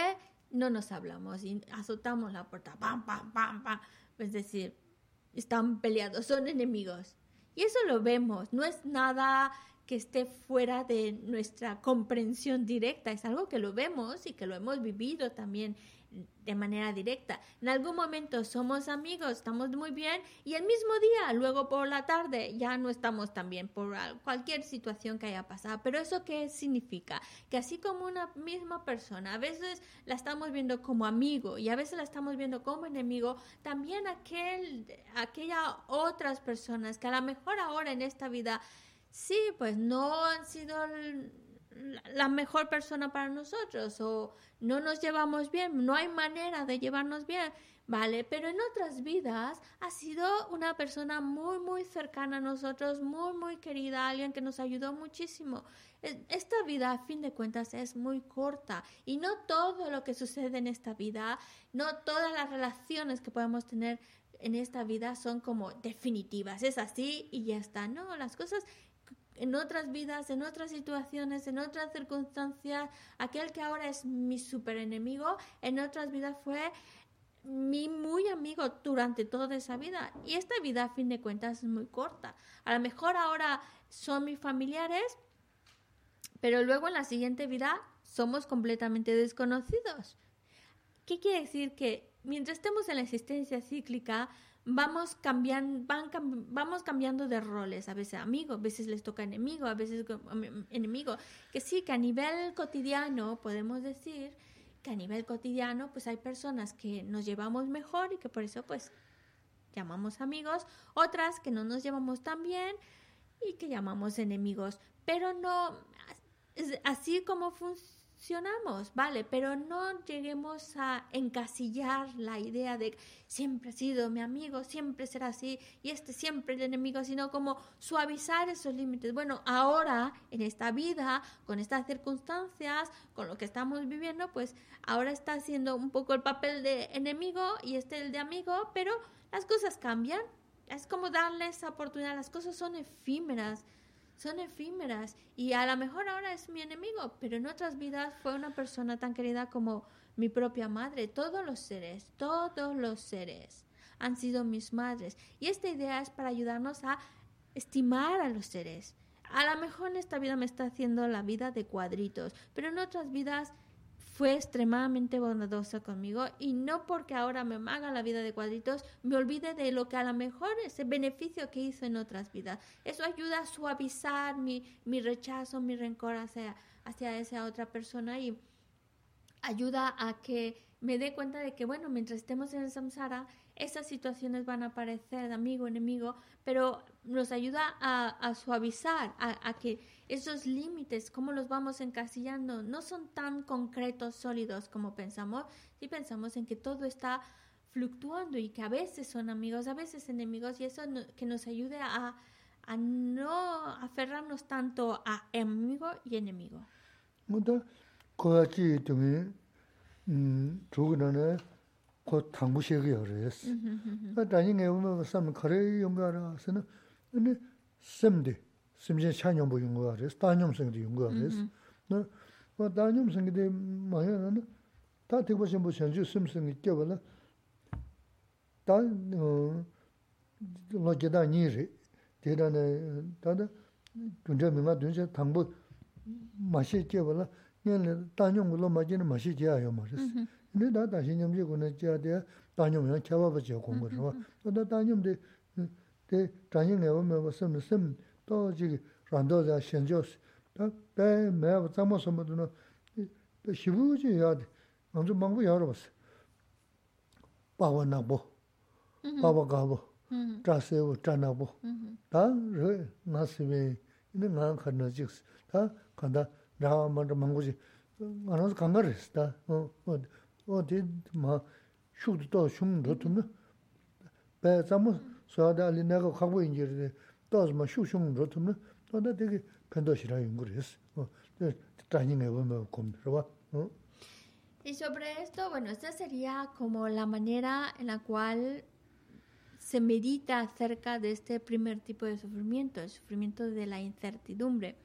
no nos hablamos y azotamos la puerta, pam, pam, pam, pam. Es decir, están peleados, son enemigos. Y eso lo vemos, no es nada que esté fuera de nuestra comprensión directa, es algo que lo vemos y que lo hemos vivido también de manera directa. En algún momento somos amigos, estamos muy bien y el mismo día, luego por la tarde, ya no estamos tan bien por cualquier situación que haya pasado. Pero eso qué significa? Que así como una misma persona, a veces la estamos viendo como amigo y a veces la estamos viendo como enemigo, también aquel, aquella otras personas que a lo mejor ahora en esta vida sí, pues no han sido la mejor persona para nosotros o no nos llevamos bien, no hay manera de llevarnos bien, ¿vale? Pero en otras vidas ha sido una persona muy, muy cercana a nosotros, muy, muy querida, alguien que nos ayudó muchísimo. Esta vida, a fin de cuentas, es muy corta y no todo lo que sucede en esta vida, no todas las relaciones que podemos tener en esta vida son como definitivas, es así y ya está. No, las cosas en otras vidas, en otras situaciones, en otras circunstancias, aquel que ahora es mi super enemigo, en otras vidas fue mi muy amigo durante toda esa vida. Y esta vida, a fin de cuentas, es muy corta. A lo mejor ahora son mis familiares, pero luego en la siguiente vida somos completamente desconocidos. ¿Qué quiere decir? Que mientras estemos en la existencia cíclica, vamos cambiando, van, vamos cambiando de roles, a veces amigo, a veces les toca enemigo, a veces enemigo. Que sí, que a nivel cotidiano podemos decir que a nivel cotidiano pues hay personas que nos llevamos mejor y que por eso pues llamamos amigos, otras que no nos llevamos tan bien y que llamamos enemigos, pero no así como funciona vale, pero no lleguemos a encasillar la idea de siempre ha sido mi amigo, siempre será así y este siempre el enemigo, sino como suavizar esos límites. Bueno, ahora en esta vida, con estas circunstancias, con lo que estamos viviendo, pues ahora está haciendo un poco el papel de enemigo y este el de amigo, pero las cosas cambian. Es como darle esa oportunidad, las cosas son efímeras son efímeras y a lo mejor ahora es mi enemigo, pero en otras vidas fue una persona tan querida como mi propia madre. Todos los seres, todos los seres han sido mis madres. Y esta idea es para ayudarnos a estimar a los seres. A lo mejor en esta vida me está haciendo la vida de cuadritos, pero en otras vidas fue extremadamente bondadosa conmigo y no porque ahora me haga la vida de cuadritos me olvide de lo que a lo mejor ese beneficio que hizo en otras vidas. Eso ayuda a suavizar mi, mi rechazo, mi rencor hacia, hacia esa otra persona y ayuda a que me dé cuenta de que, bueno, mientras estemos en el samsara, esas situaciones van a aparecer amigo, enemigo, pero nos ayuda a, suavizar, a, que esos límites, cómo los vamos encasillando, no son tan concretos, sólidos como pensamos, si pensamos en que todo está fluctuando y que a veces son amigos, a veces enemigos, y eso que nos ayude a, a no aferrarnos tanto a amigo y enemigo. ko thangbu shegi yo res. Danyi ngay wama sami kare yunga ra sana, ane semdi, semjen chanyambu yunga res, danyam sengdi yunga res. Na danyam sengdi maya na, ta tikwa shenbu shenju sem sengi kya wala, ta lo jeda nyi ri, tira na, ta da, dunja minga dunja thangbu ma she kya wala, nyan danyam lo ma jina ma she kya yo ma res. 근데 나 다시 좀 지고는 지야데 다녀면 쳐봐 보죠 공부를 봐. 또 다녀면 대 다녀내 오면 무슨 무슨 또 지금 란도자 현조스 또배 매우 잠못 섬도는 또 시부지 해야 돼. 먼저 망고 열어 봤어. 바와나 뭐. 바와 가보. zhā sē wō zhā nā bō. Tā rō ngā sē wē, inā ngā khā nā jīg sē, tā kāndā rā mā rā mānggō jī, ngā rā sō kāngā rē sē tā, wō tē mā shūk tō tō shūng rō tō mē, bē zā mō sō yā dā lī nā kā khā Y sobre esto, bueno, esta sería como la manera en la cual se medita acerca de este primer tipo de sufrimiento, el sufrimiento de la incertidumbre.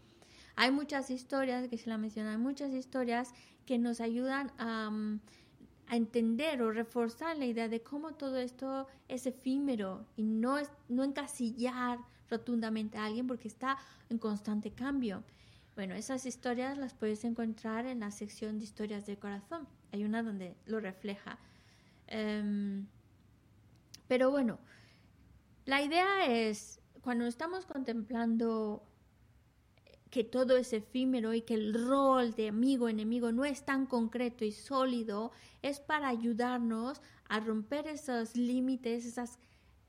Hay muchas historias, que se la mencionan, hay muchas historias que nos ayudan a, a, entender o reforzar la idea de cómo todo esto es efímero y no, no encasillar rotundamente a alguien porque está en constante cambio. Bueno, esas historias las puedes encontrar en la sección de historias del corazón. Hay una donde lo refleja. Um, pero bueno, la idea es, cuando estamos contemplando que todo es efímero y que el rol de amigo-enemigo no es tan concreto y sólido, es para ayudarnos a romper esos límites, esas,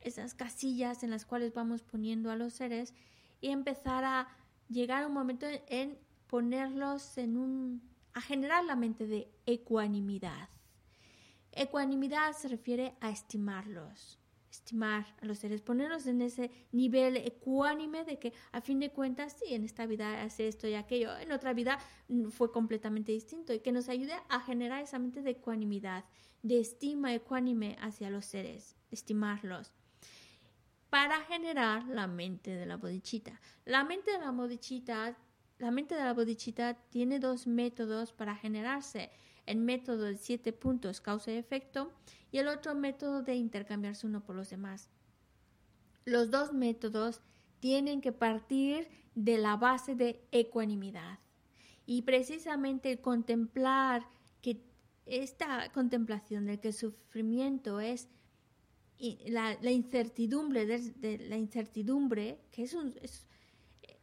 esas casillas en las cuales vamos poniendo a los seres y empezar a llegar a un momento en ponerlos en un... a generar la mente de ecuanimidad. Ecuanimidad se refiere a estimarlos, estimar a los seres, ponerlos en ese nivel ecuánime de que a fin de cuentas, sí, en esta vida hace esto y aquello, en otra vida fue completamente distinto y que nos ayude a generar esa mente de ecuanimidad, de estima ecuánime hacia los seres, estimarlos para generar la mente de la bodichita. La mente de la bodichita, la mente de la bodichita tiene dos métodos para generarse. El método de siete puntos causa y efecto y el otro método de intercambiarse uno por los demás. Los dos métodos tienen que partir de la base de ecuanimidad. Y precisamente contemplar que esta contemplación de que el sufrimiento es la, la incertidumbre de, de, la incertidumbre que es, un, es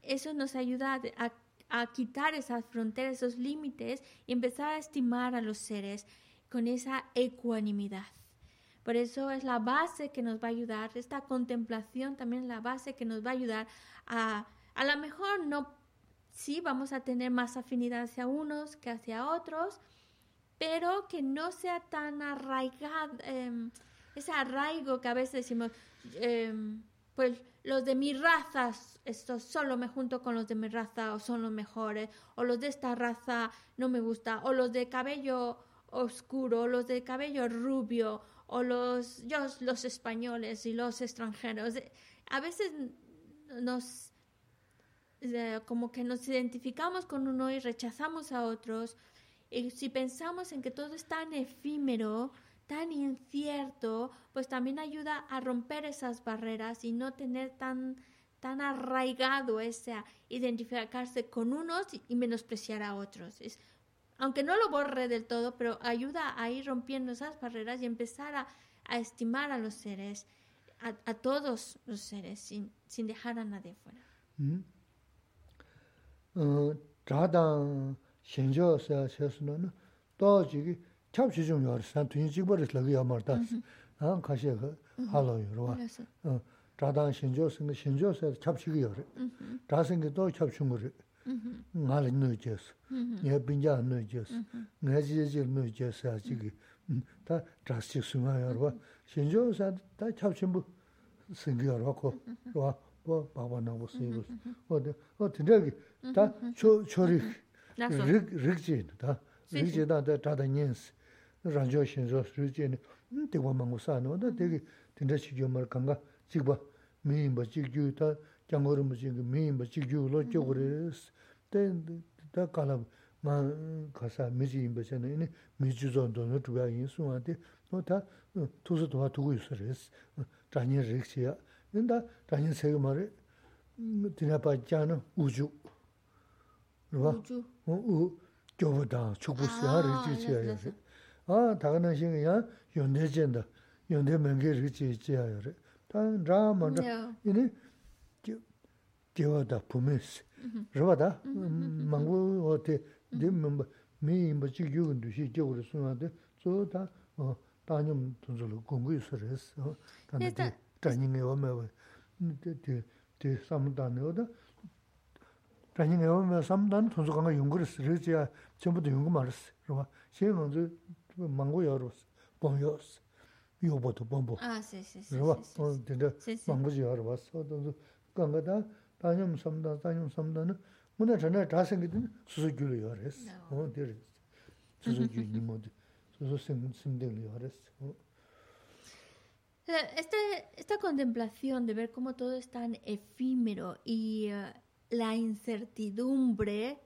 eso nos ayuda a, a, quitar esas fronteras esos límites y empezar a estimar a los seres con esa ecuanimidad. Por eso es la base que nos va a ayudar esta contemplación también es la base que nos va a ayudar a a lo mejor no sí vamos a tener más afinidad hacia unos que hacia otros pero que no sea tan arraigado eh, ese arraigo que a veces decimos, eh, pues los de mi raza, esto solo me junto con los de mi raza o son los mejores, o los de esta raza no me gusta, o los de cabello oscuro, o los de cabello rubio, o los, yo, los españoles y los extranjeros. A veces nos, eh, como que nos identificamos con uno y rechazamos a otros. Y si pensamos en que todo es tan efímero, tan incierto, pues también ayuda a romper esas barreras y no tener tan, tan arraigado ese identificarse con unos y menospreciar a otros. Es, aunque no lo borre del todo, pero ayuda a ir rompiendo esas barreras y empezar a, estimar a los seres, a, todos los seres, sin, sin dejar a nadie fuera. Mm -hmm. uh, 찹시 좀 요르 산 투인 지버스 라기 아마르다 아 카시 할로 요르와 어 자단 신조 승 신조서 찹시기 요르 자생게 또 찹춘 거리 나를 넣어줘서 예 빈자 넣어줘서 내지지 넣어줘서 아직이 다 자식 숨어요와 신조서 다 찹춘 뭐 생겨라고 와 뭐, 봐봐, 나 보세요. 어디, 어디, 저기, 다, 초, 초리, 릭, 릭지, 다, 릭지, 다, 다, 다, 녀스. rāngyō shīnzō sūjī nī tīkwa māngu sā nō, tā tīki tīndā shīkyō mār kāngā chīkwa mīyīmbā chīkyū, tā jāngō rīmbā chīkyū, mīyīmbā chīkyū lō chōgu rī, tā kālā mā kāsā mīchī yīmbā chā nī, nī mīchī zō ndō nō chūyā yī sū wā tī, nō tā tūsā tūhā tūgu yū sā rī, rāngyā rī kshī yā, nī tā rāngyā sēgā mā rī, tīndā pā jā nā uchū, rī bā, uchū, chūk bū sī yā rīk chī chī yā yā rē, 아 다가는 신이야 연대전다 연대 명계 리치 지야요래 다 라마다 이니 겨다 부메스 저바다 망고 어때 님 미임바 지규근도 시적으로 순한데 저다 어 다님 돈으로 공부 있어서 단데 다니 게 오면 데 삼단에 오다 다니 게 오면 삼단 돈서 강가 연구를 쓰르지야 전부 다 연구 말았어 그러면 시행은 mango yoros, pon yoros, yobo to pombo. Ah, sí, sí, sí. Rwa, pon tinte mango yorwas. Ganga da, tanyam samda, tanyam samda na, muna chana chasengi tine susu gyulu yores. O, diri, susu gyulu nimo di, susu simdili yores. Esta, esta contemplación de ver cómo todo es tan efímero y eh, la incertidumbre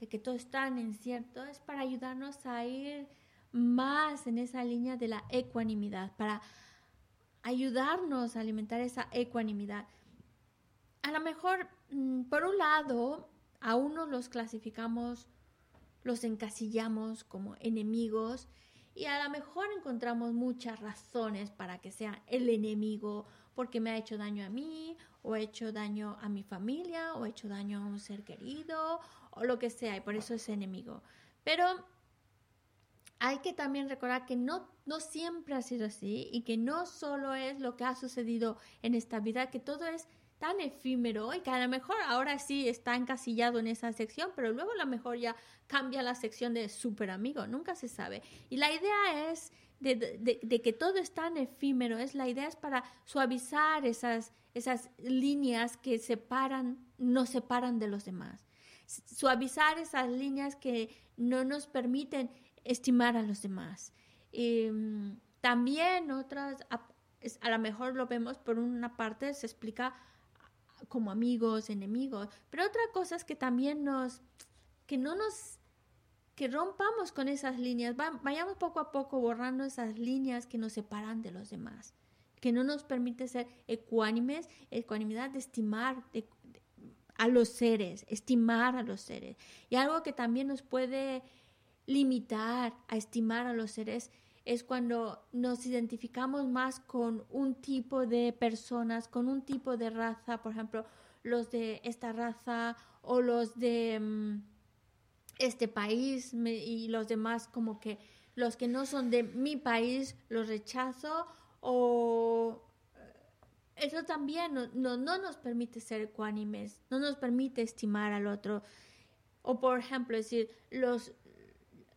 de que todo es tan incierto es para ayudarnos a ir más en esa línea de la ecuanimidad, para ayudarnos a alimentar esa ecuanimidad. A lo mejor, mm, por un lado, a unos los clasificamos, los encasillamos como enemigos y a lo mejor encontramos muchas razones para que sea el enemigo, porque me ha hecho daño a mí, o ha hecho daño a mi familia, o ha hecho daño a un ser querido, o lo que sea, y por eso es enemigo. Pero hay que también recordar que no, no siempre ha sido así y que no solo es lo que ha sucedido en esta vida, que todo es tan efímero y que a lo mejor ahora sí está encasillado en esa sección, pero luego a lo mejor ya cambia la sección de super amigo, nunca se sabe. Y la idea es de, de- que todo es tan efímero, es la idea es para suavizar esas, esas líneas que separan, nos separan de los demás. Suavizar esas líneas que no nos permiten estimar a los demás. Y, mm, también otras, a, a lo mejor lo vemos por una parte, se explica como amigos, enemigos, pero otra cosa es que también nos, que no nos, que rompamos con esas líneas, va- vayamos poco a poco borrando esas líneas que nos separan de los demás, que no nos permite ser ecuánimes, ecuanimidad de estimar a los seres, estimar a los seres. Y algo que también nos puede limitar a estimar a los seres es cuando nos identificamos más con un tipo de personas, con un tipo de raza, por ejemplo, los de esta raza o los de mm, este país y los demás como que los que no son de mi país los rechazo o eso también no, no, no nos permite ser ecuánimes, no nos permite estimar al otro. O por ejemplo, decir, los,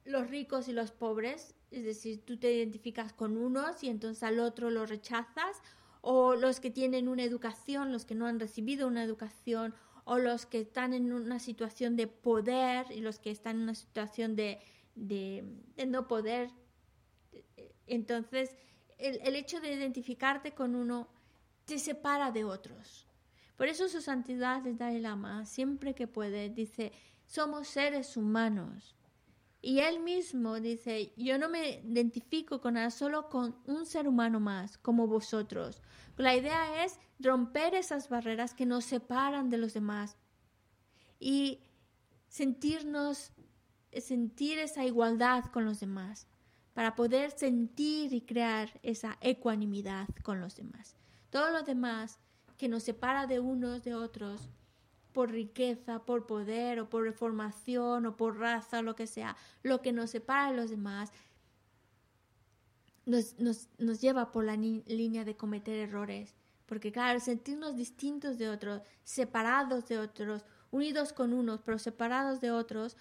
los ricos y los pobres, es decir, tú te identificas con unos y entonces al otro lo rechazas, o los que tienen una educación, los que no han recibido una educación, o los que están en una situación de poder y los que están en una situación de, de, no poder. Entonces, el, el hecho de identificarte con uno te separa de otros. Por eso su santidad el Dalai Lama, siempre que puede, dice, somos seres humanos. Y él mismo dice, yo no me identifico con nada, solo con un ser humano más, como vosotros. La idea es romper esas barreras que nos separan de los demás y sentirnos, sentir esa igualdad con los demás, para poder sentir y crear esa ecuanimidad con los demás. Todo lo demás que nos separa de unos de otros, por riqueza, por poder o por formación o por raza o lo que sea, lo que nos separa de los demás nos, nos, nos lleva por la línea de cometer errores. Porque claro, sentirnos distintos de otros, separados de otros, unidos con unos, pero separados de otros,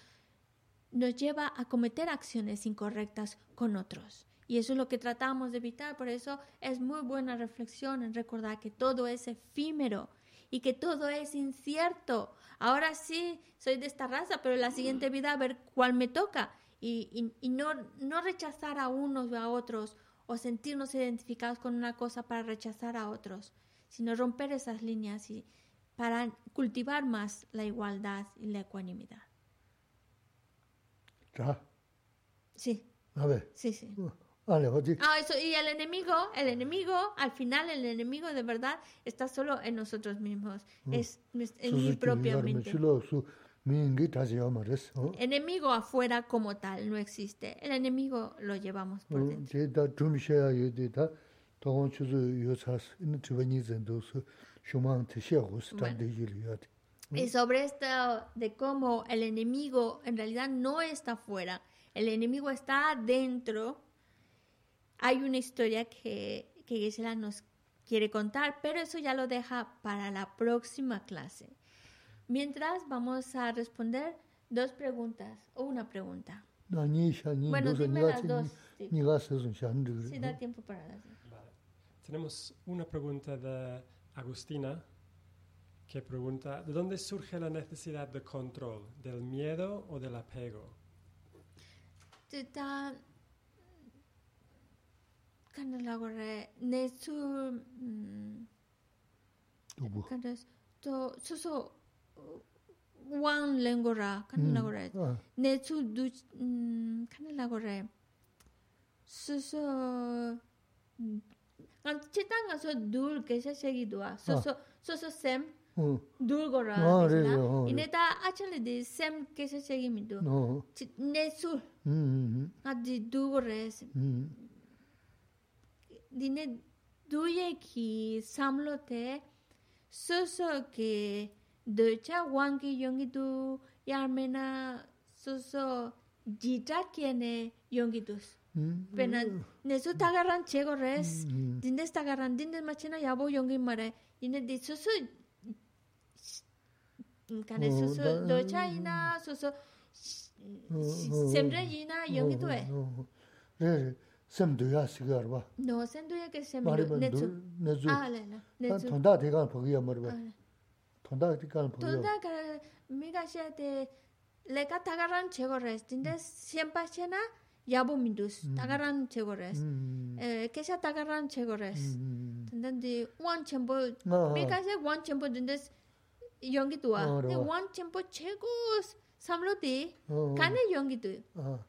nos lleva a cometer acciones incorrectas con otros. Y eso es lo que tratamos de evitar. Por eso es muy buena reflexión en recordar que todo es efímero y que todo es incierto. Ahora sí, soy de esta raza, pero en la siguiente vida a ver cuál me toca. Y, y- y no, no rechazar a unos o a otros o sentirnos identificados con una cosa para rechazar a otros, sino romper esas líneas y para cultivar más la igualdad y la ecuanimidad. 자, Sí, a ver, sí, sí. Ah, eso, y el enemigo, el enemigo, al final el enemigo de verdad está solo en nosotros mismos, mm. es, es en mi propia mente. Enemigo afuera como tal no existe, el enemigo lo llevamos por dentro. Bueno. Y sobre esto de cómo el enemigo en realidad no está afuera, el enemigo está adentro hay una historia que, que Gisela nos quiere contar, pero eso ya lo deja para la próxima clase. Mientras vamos a responder dos preguntas o una pregunta. Bueno, dime las dos. Sí, da tiempo para las dos. Tenemos una pregunta de Agustina que pregunta, ¿de dónde surge la necesidad de control? ¿Del miedo o del apego? Kanda lago re, ne su... Ubu. Mm, kanda to, su su wang lengo ra, kanda lago re, ne su du... Mm, kanda lago re, su su... Chita nga su dur gesha shegi duwa, su su sem dur go ra. Ine ta achali di sem gesha shegi mi du. Ne su, nga di du go re, dine duye ki samlo te so so ke docha wangi yongi du yarmena so so jita kiene yongi dus. Pena nesu tagaran chego res, dindes tagaran, dindes machina yabo yongi mare, ine di so so kane so so docha ina so so semre ina yongi du duwe. semduya sigarwa. No, semduya ke semdu, netsu. nezu. Ah, la, la, netsu. Tonda dekaan pagiya marwa. Tonda dekaan pagiya. Tonda ka miga xe te, leka tagaran chego res, dinde siempa xe na, yabu mindus, tagaran chego res. Kesha tagaran chego res. Dinde di, wan chenpo, miga xe wan chenpo dinde yongi tuwa. Wan chenpo chego samlo di, kane yongi tuwa.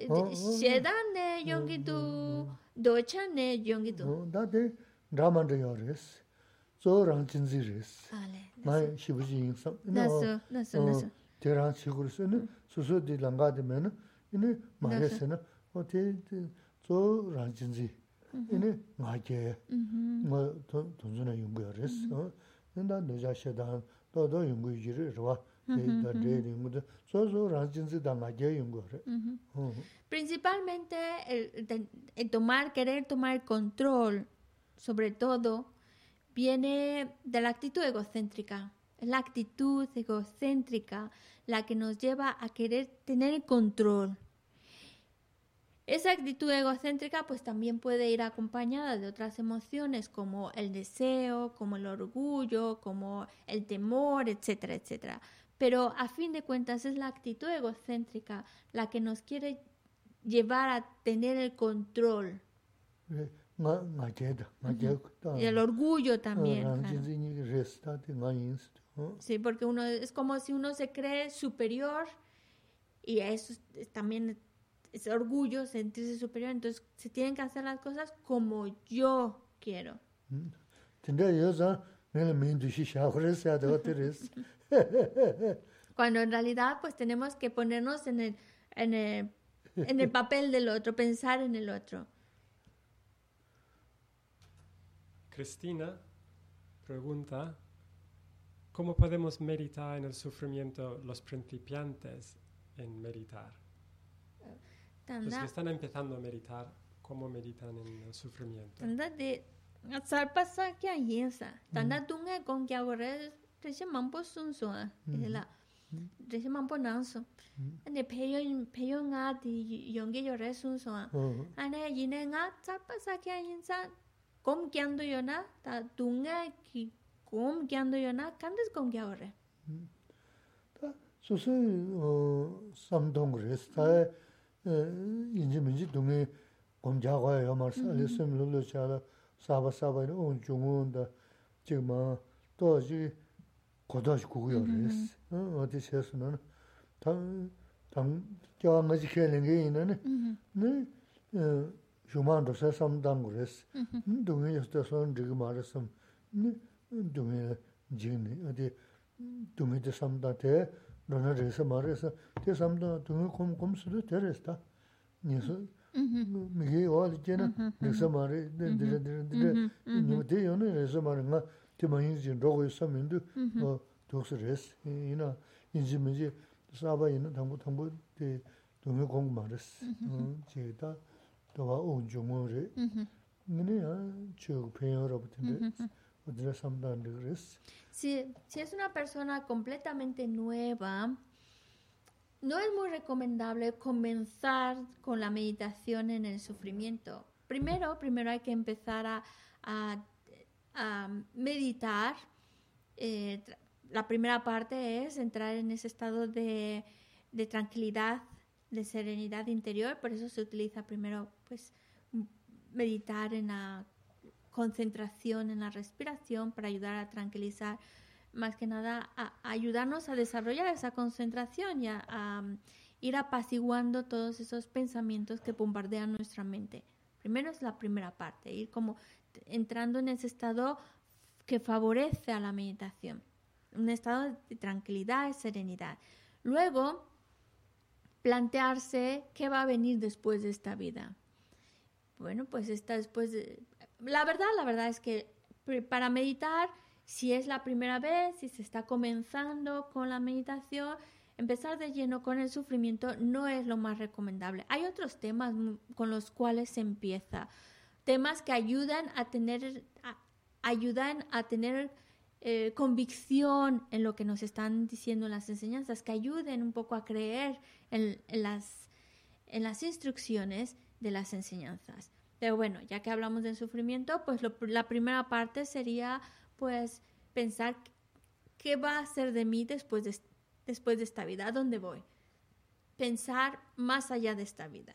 shedan 용기도 도차네 용기도. 다데 드라마도 요레스 저 랑친지레스. 나 시부지 인사. 나서 나서 나서 저랑 시구르스는 수수디 랑가되면 이네 마레스는 어때 저 랑친지. 이네 마게. 뭐 돈존에 연구해레스 근데 너자 shedan 또도 연구지를 와 Principalmente el, tomar, querer tomar control, sobre todo, viene de la actitud egocéntrica. Es la actitud egocéntrica la que nos lleva a querer tener control. Esa actitud egocéntrica pues también puede ir acompañada de otras emociones como el deseo, como el orgullo, como el temor, etcétera, etcétera pero a fin de cuentas es la actitud egocéntrica la que nos quiere llevar a tener el control. Y el orgullo también. Sí, porque uno es como si uno se cree superior y eso también es orgullo, sentirse superior, entonces se tienen que hacer las cosas como yo quiero. Cuando en realidad pues tenemos que ponernos en el, en el, en el papel del otro, pensar en el otro. Cristina pregunta, ¿cómo podemos meditar en el sufrimiento los principiantes en meditar? Los que están empezando a meditar, ¿cómo meditan en el sufrimiento? nga sarpa sa kya yin sa tanda dunga gong kya wara tashi mampo sun su a la tashi mampo nang su ane peyo peyo nga di yongi yore sun su a ane yine nga sarpa sa kya yin sa gom kyan do yo na ta dunga ki gom kyan do yo na kandis gom kya wara ta susu samdong res ta inji minji dunga gom kya wara yo marsa alisam lulu chala lulu cha la, saba saba yin on chungun da, chik ma, to ji, 고다시 구구요 그랬어. 어 어디 세서는 당 당겨 가지 캐는 게 있는 네. 어 주만도 세sam당 그랬어. 음 동에서 손 지금 말했음. 네. 동에 지금 어디 동에도 삼다대 너는 그래서 말해서 대 삼다 동에 곰 곰수도 되랬다. 그래서 미게 어디잖아. 그래서 말해. 네, 네, 네, 네. 뭐 대요는 그래서 말인가. tī mā yīn jīn rōgō yu sā mīndu dōksa rēs. Yīnā yīn jī mī jī sāba yīnā thāngbō thāngbō tī dōngi gōng mā rēs. Jī tā tōwa ōng jō ngō rē. Si, si es una persona completamente nueva, no es muy recomendable comenzar con la meditación en el sufrimiento. Primero, primero hay que empezar a, meditar. Eh, la primera parte es entrar en ese estado de, de, tranquilidad, de serenidad interior. Por eso se utiliza primero, pues, meditar en la concentración en la respiración para ayudar a tranquilizar más que nada a, ayudarnos a desarrollar esa concentración y a, um, ir apaciguando todos esos pensamientos que bombardean nuestra mente. Primero es la primera parte, ir como entrando en ese estado que favorece a la meditación, un estado de tranquilidad y serenidad. Luego, plantearse qué va a venir después de esta vida. Bueno, pues está después de... La verdad, la verdad es que para meditar si es la primera vez, si se está comenzando con la meditación, empezar de lleno con el sufrimiento no es lo más recomendable. Hay otros temas con los cuales se empieza, temas que ayudan a tener, ayudan a tener eh, convicción en lo que nos están diciendo las enseñanzas, que ayuden un poco a creer en, las, en las instrucciones de las enseñanzas. Pero bueno, ya que hablamos del sufrimiento, pues la primera parte sería pues pensar qué va a ser de mí después de, después de esta vida, a dónde voy. Pensar más allá de esta vida.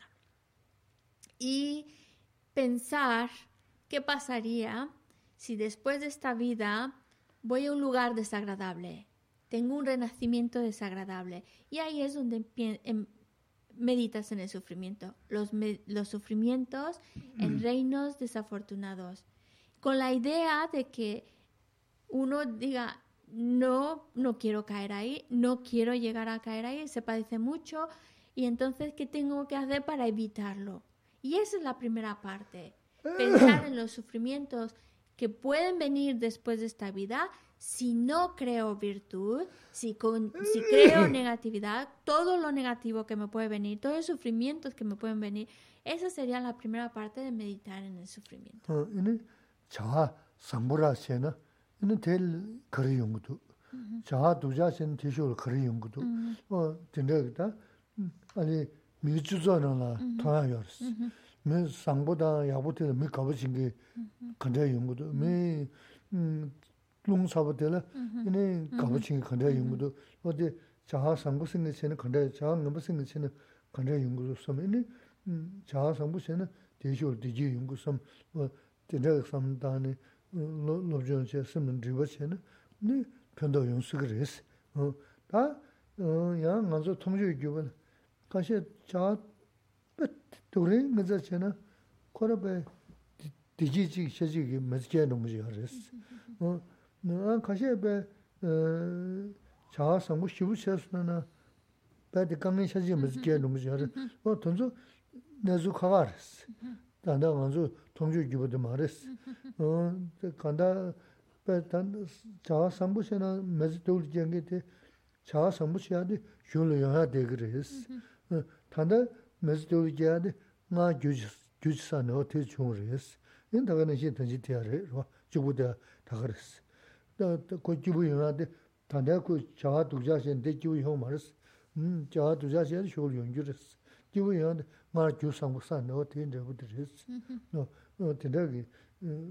Y pensar qué pasaría si después de esta vida voy a un lugar desagradable, tengo un renacimiento desagradable. Y ahí es donde em, meditas en el sufrimiento, los, los sufrimientos en reinos desafortunados, con la idea de que uno diga, no, no quiero caer ahí, no quiero llegar a caer ahí, se padece mucho y entonces, ¿qué tengo que hacer para evitarlo? Y esa es la primera parte, pensar en los sufrimientos que pueden venir después de esta vida si no creo virtud, si, con, si creo negatividad, todo lo negativo que me puede venir, todos los sufrimientos que me pueden venir, esa sería la primera parte de meditar en el sufrimiento. 근데 될 거리 연구도 자 두자신 티쇼를 거리 연구도 어 된다겠다 아니 미주전나 통하여스 미 상보다 야보테 미 가버진 게 근데 연구도 미 농사보다는 이네 가버진 게 근데 연구도 어디 자하 상부신의 체는 근데 자하 넘부신의 체는 근데 연구도 섬이니 자하 상부신은 대쇼를 되게 연구섬 어 된다겠다 lobzhōn chē sīmīn rīwa chē nā, nī pēndā yōng sī kī rīs. Tā yā ngā tsō tōng chō kī wā, kā shē chā bē tō rī ngā tsā chē nā, kō rā bē dī jī jī shē jī kī mē chē rō mō chī kā rīs. Kā shē bē chā sāngu shivu chē sū nā, bē dī kāngi shē jī mē chē rō mō chī kā rīs. Tō tōng chō nē zū kā kā rīs. Tā ngā ngā 통주 기부도 말했어. 어, 간다 배단 자아 삼부시나 메지돌 쟁게데 자아 삼부시야데 줄여야 되그레스. 단다 메지돌 쟁게데 나 규지 규지산 어떻게 중으레스. 인다가는 시 던지 대하래. 주부다 다 그랬어. 나 고지부 연하데 단다 그 자아 독자신 대지부 형 말했어. 음, 자아 독자신 쇼를 연결했어. 기부 연하데 나 규상부산 어떻게 되고 그랬어. tindagi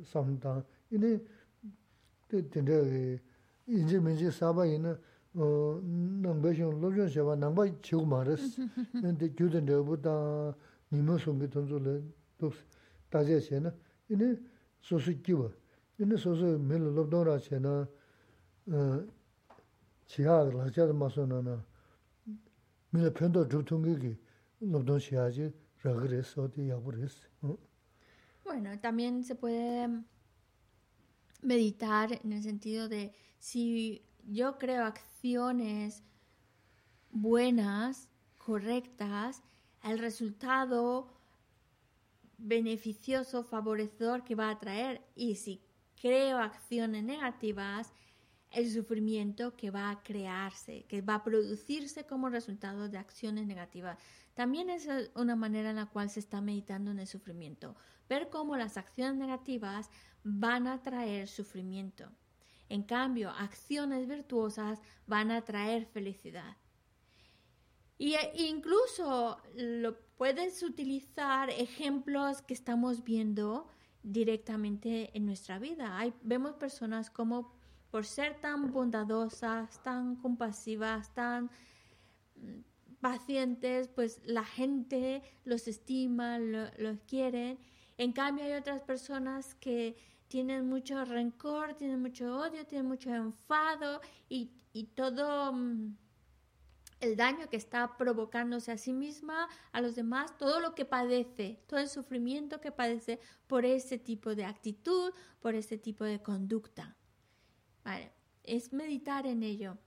samdang, ini tindagi inji minji saba ina nangba shiong lobshiong shewa nangba chigu maris, di gyudan debu da nima sungi tunzu le duks tajia she na, ini sosu kiwa, ini sosu mili lobdong ra she na chiya lakchad maso na na mili pendo dhrutungi ki lobdong shiya ji raga res, oti yabu res. Bueno, también se puede meditar en el sentido de si yo creo acciones buenas, correctas, el resultado beneficioso, favorecedor que va a traer. Y si creo acciones negativas, el sufrimiento que va a crearse, que va a producirse como resultado de acciones negativas. También es una manera en la cual se está meditando en el sufrimiento. Ver cómo las acciones negativas van a traer sufrimiento. En cambio, acciones virtuosas van a traer felicidad. Y e incluso lo puedes utilizar ejemplos que estamos viendo directamente en nuestra vida. Vemos personas como por ser tan bondadosas, tan compasivas, tan pacientes, pues la gente los estima, los quiere. En cambio hay otras personas que tienen mucho rencor, tienen mucho odio, tienen mucho enfado y, y todo mm, el daño que está provocándose a sí misma, a los demás, todo lo que padece, todo el sufrimiento que padece por ese tipo de actitud, por ese tipo de conducta. Vale, es meditar en ello.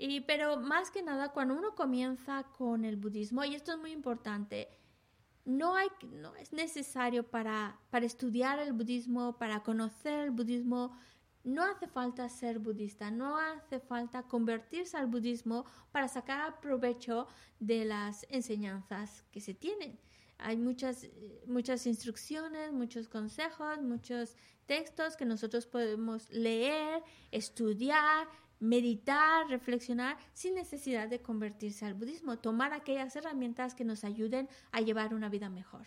Y, pero más que nada, cuando uno comienza con el budismo, y esto es muy importante, no, hay, no es necesario para, para estudiar el budismo, para conocer el budismo, no hace falta ser budista, no hace falta convertirse al budismo para sacar provecho de las enseñanzas que se tienen. Hay muchas, muchas instrucciones, muchos consejos, muchos textos que nosotros podemos leer, estudiar, meditar, reflexionar sin necesidad de convertirse al budismo, tomar aquellas herramientas que nos ayuden a llevar una vida mejor.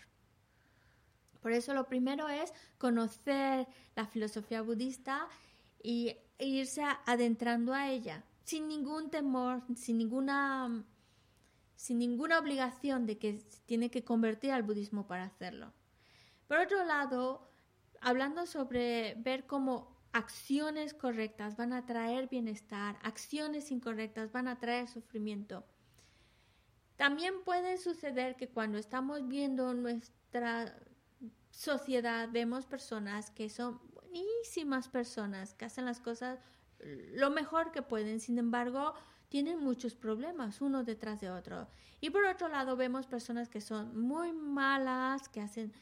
Por eso lo primero es conocer la filosofía budista y irse adentrando a ella sin ningún temor, sin ninguna sin ninguna obligación de que se tiene que convertir al budismo para hacerlo. Por otro lado, hablando sobre ver cómo acciones correctas van a traer bienestar, acciones incorrectas van a traer sufrimiento. También puede suceder que cuando estamos viendo nuestra sociedad vemos personas que son buenísimas personas, que hacen las cosas lo mejor que pueden, sin embargo, tienen muchos problemas uno detrás de otro. Y por otro lado vemos personas que son muy malas, que hacen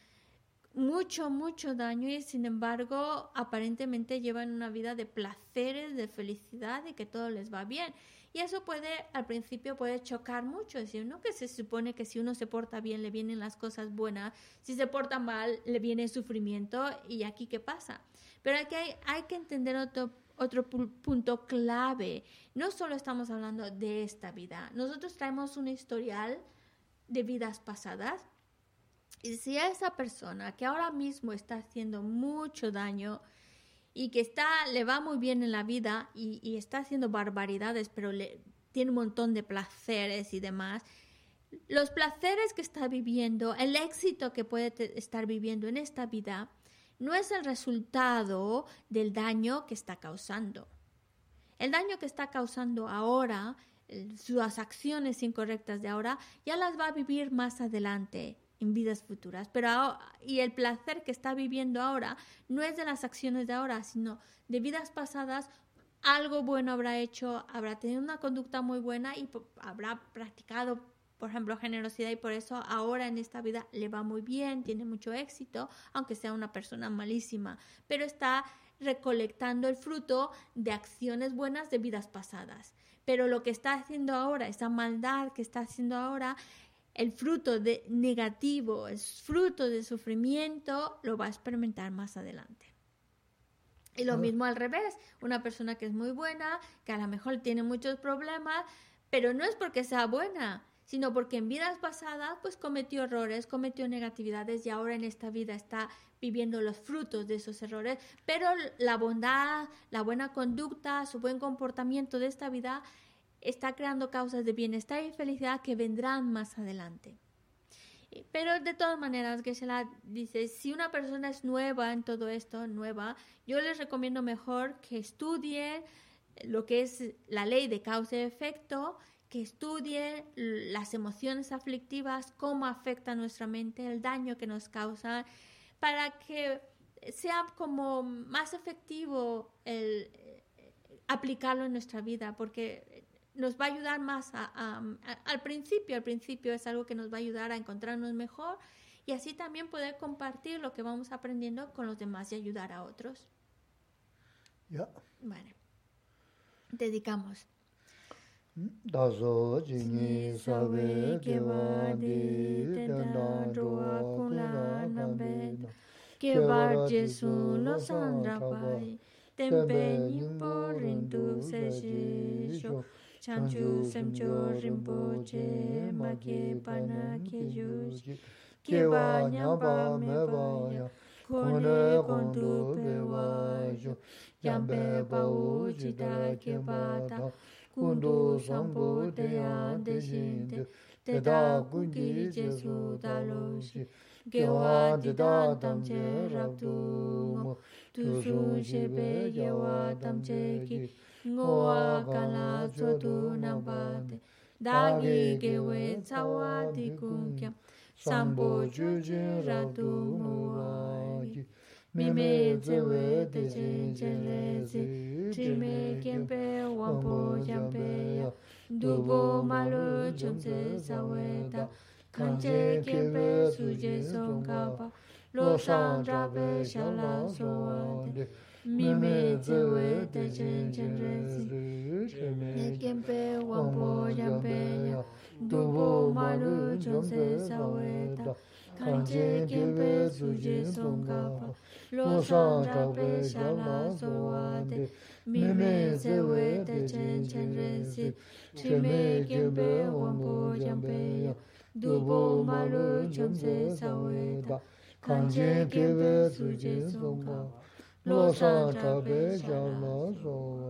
mucho, mucho daño y sin embargo aparentemente llevan una vida de placeres, de felicidad y que todo les va bien. Y eso puede, al principio puede chocar mucho, decir, ¿no? Que se supone que si uno se porta bien le vienen las cosas buenas, si se porta mal le viene sufrimiento y aquí qué pasa. Pero aquí hay, hay que entender otro, otro punto clave. No solo estamos hablando de esta vida, nosotros traemos un historial de vidas pasadas. Y si a esa persona que ahora mismo está haciendo mucho daño, y que está, le va muy bien en la vida y, está haciendo barbaridades, pero le, tiene un montón de placeres y demás. Los placeres que está viviendo, el éxito que puede estar viviendo en esta vida, no es el resultado del daño que está causando. El daño que está causando ahora, sus acciones incorrectas de ahora, ya las va a vivir más adelante en vidas futuras. Pero y el placer que está viviendo ahora no es de las acciones de ahora, sino de vidas pasadas. Algo bueno habrá hecho, habrá tenido una conducta muy buena y habrá practicado, por ejemplo, generosidad y por eso ahora en esta vida le va muy bien, tiene mucho éxito, aunque sea una persona malísima, pero está recolectando el fruto de acciones buenas de vidas pasadas. Pero lo que está haciendo ahora, esa maldad que está haciendo ahora, el fruto de negativo, el fruto de sufrimiento, lo va a experimentar más adelante. Y lo mismo al revés, una persona que es muy buena, que a lo mejor tiene muchos problemas, pero no es porque sea buena, sino porque en vidas pasadas pues cometió errores, cometió negatividades y ahora en esta vida está viviendo los frutos de esos errores, pero la bondad, la buena conducta, su buen comportamiento de esta vida está creando causas de bienestar y felicidad que vendrán más adelante. Pero de todas maneras, Geshe-la dice, si una persona es nueva en todo esto, nueva, yo les recomiendo mejor que estudie lo que es la ley de causa y efecto, que estudie las emociones aflictivas, cómo afecta nuestra mente, el daño que nos causa, para que sea como más efectivo el aplicarlo en nuestra vida, porque nos va a ayudar más al principio. Al principio es algo que nos va a ayudar a encontrarnos mejor y así también poder compartir lo que vamos aprendiendo con los demás y ayudar a otros. Ya. Vale. dedicamos. Dazo jini sawe kewa di tenda roa kula nambe kewa jesu lo sandra pai tempe nimpo rindu se shi sho chanchu semcho rinpo che ma ke pana ke yuj ke nyamba me wa ya kone kondu pe wa yo yambe pa u jita ke ta kundu sampo te ya de shinte te da kungi jesu da lo shi ke wa de da tam che rab tu mo tu su she be ye tam che ki ngowa kala chodu nambate dagi gewe tsawa di kumkya sambo juju ratu ngowa mime zewe dechen chelezi trime kempe wampo yampe ya. dubo malo chomse saweta kanche kempe suje songkapa lo shang drape shala sowate mime zewe dechen chenrensi nekempe wampo yampeya dubo malu chonse saweta kanje kempe suje songkapa lo shangkape shala sowade mime zewe dechen chenrensi trime kempe wampo yampeya dubo malu chonse saweta kanje kempe suje songkapa 路上扎白小老鼠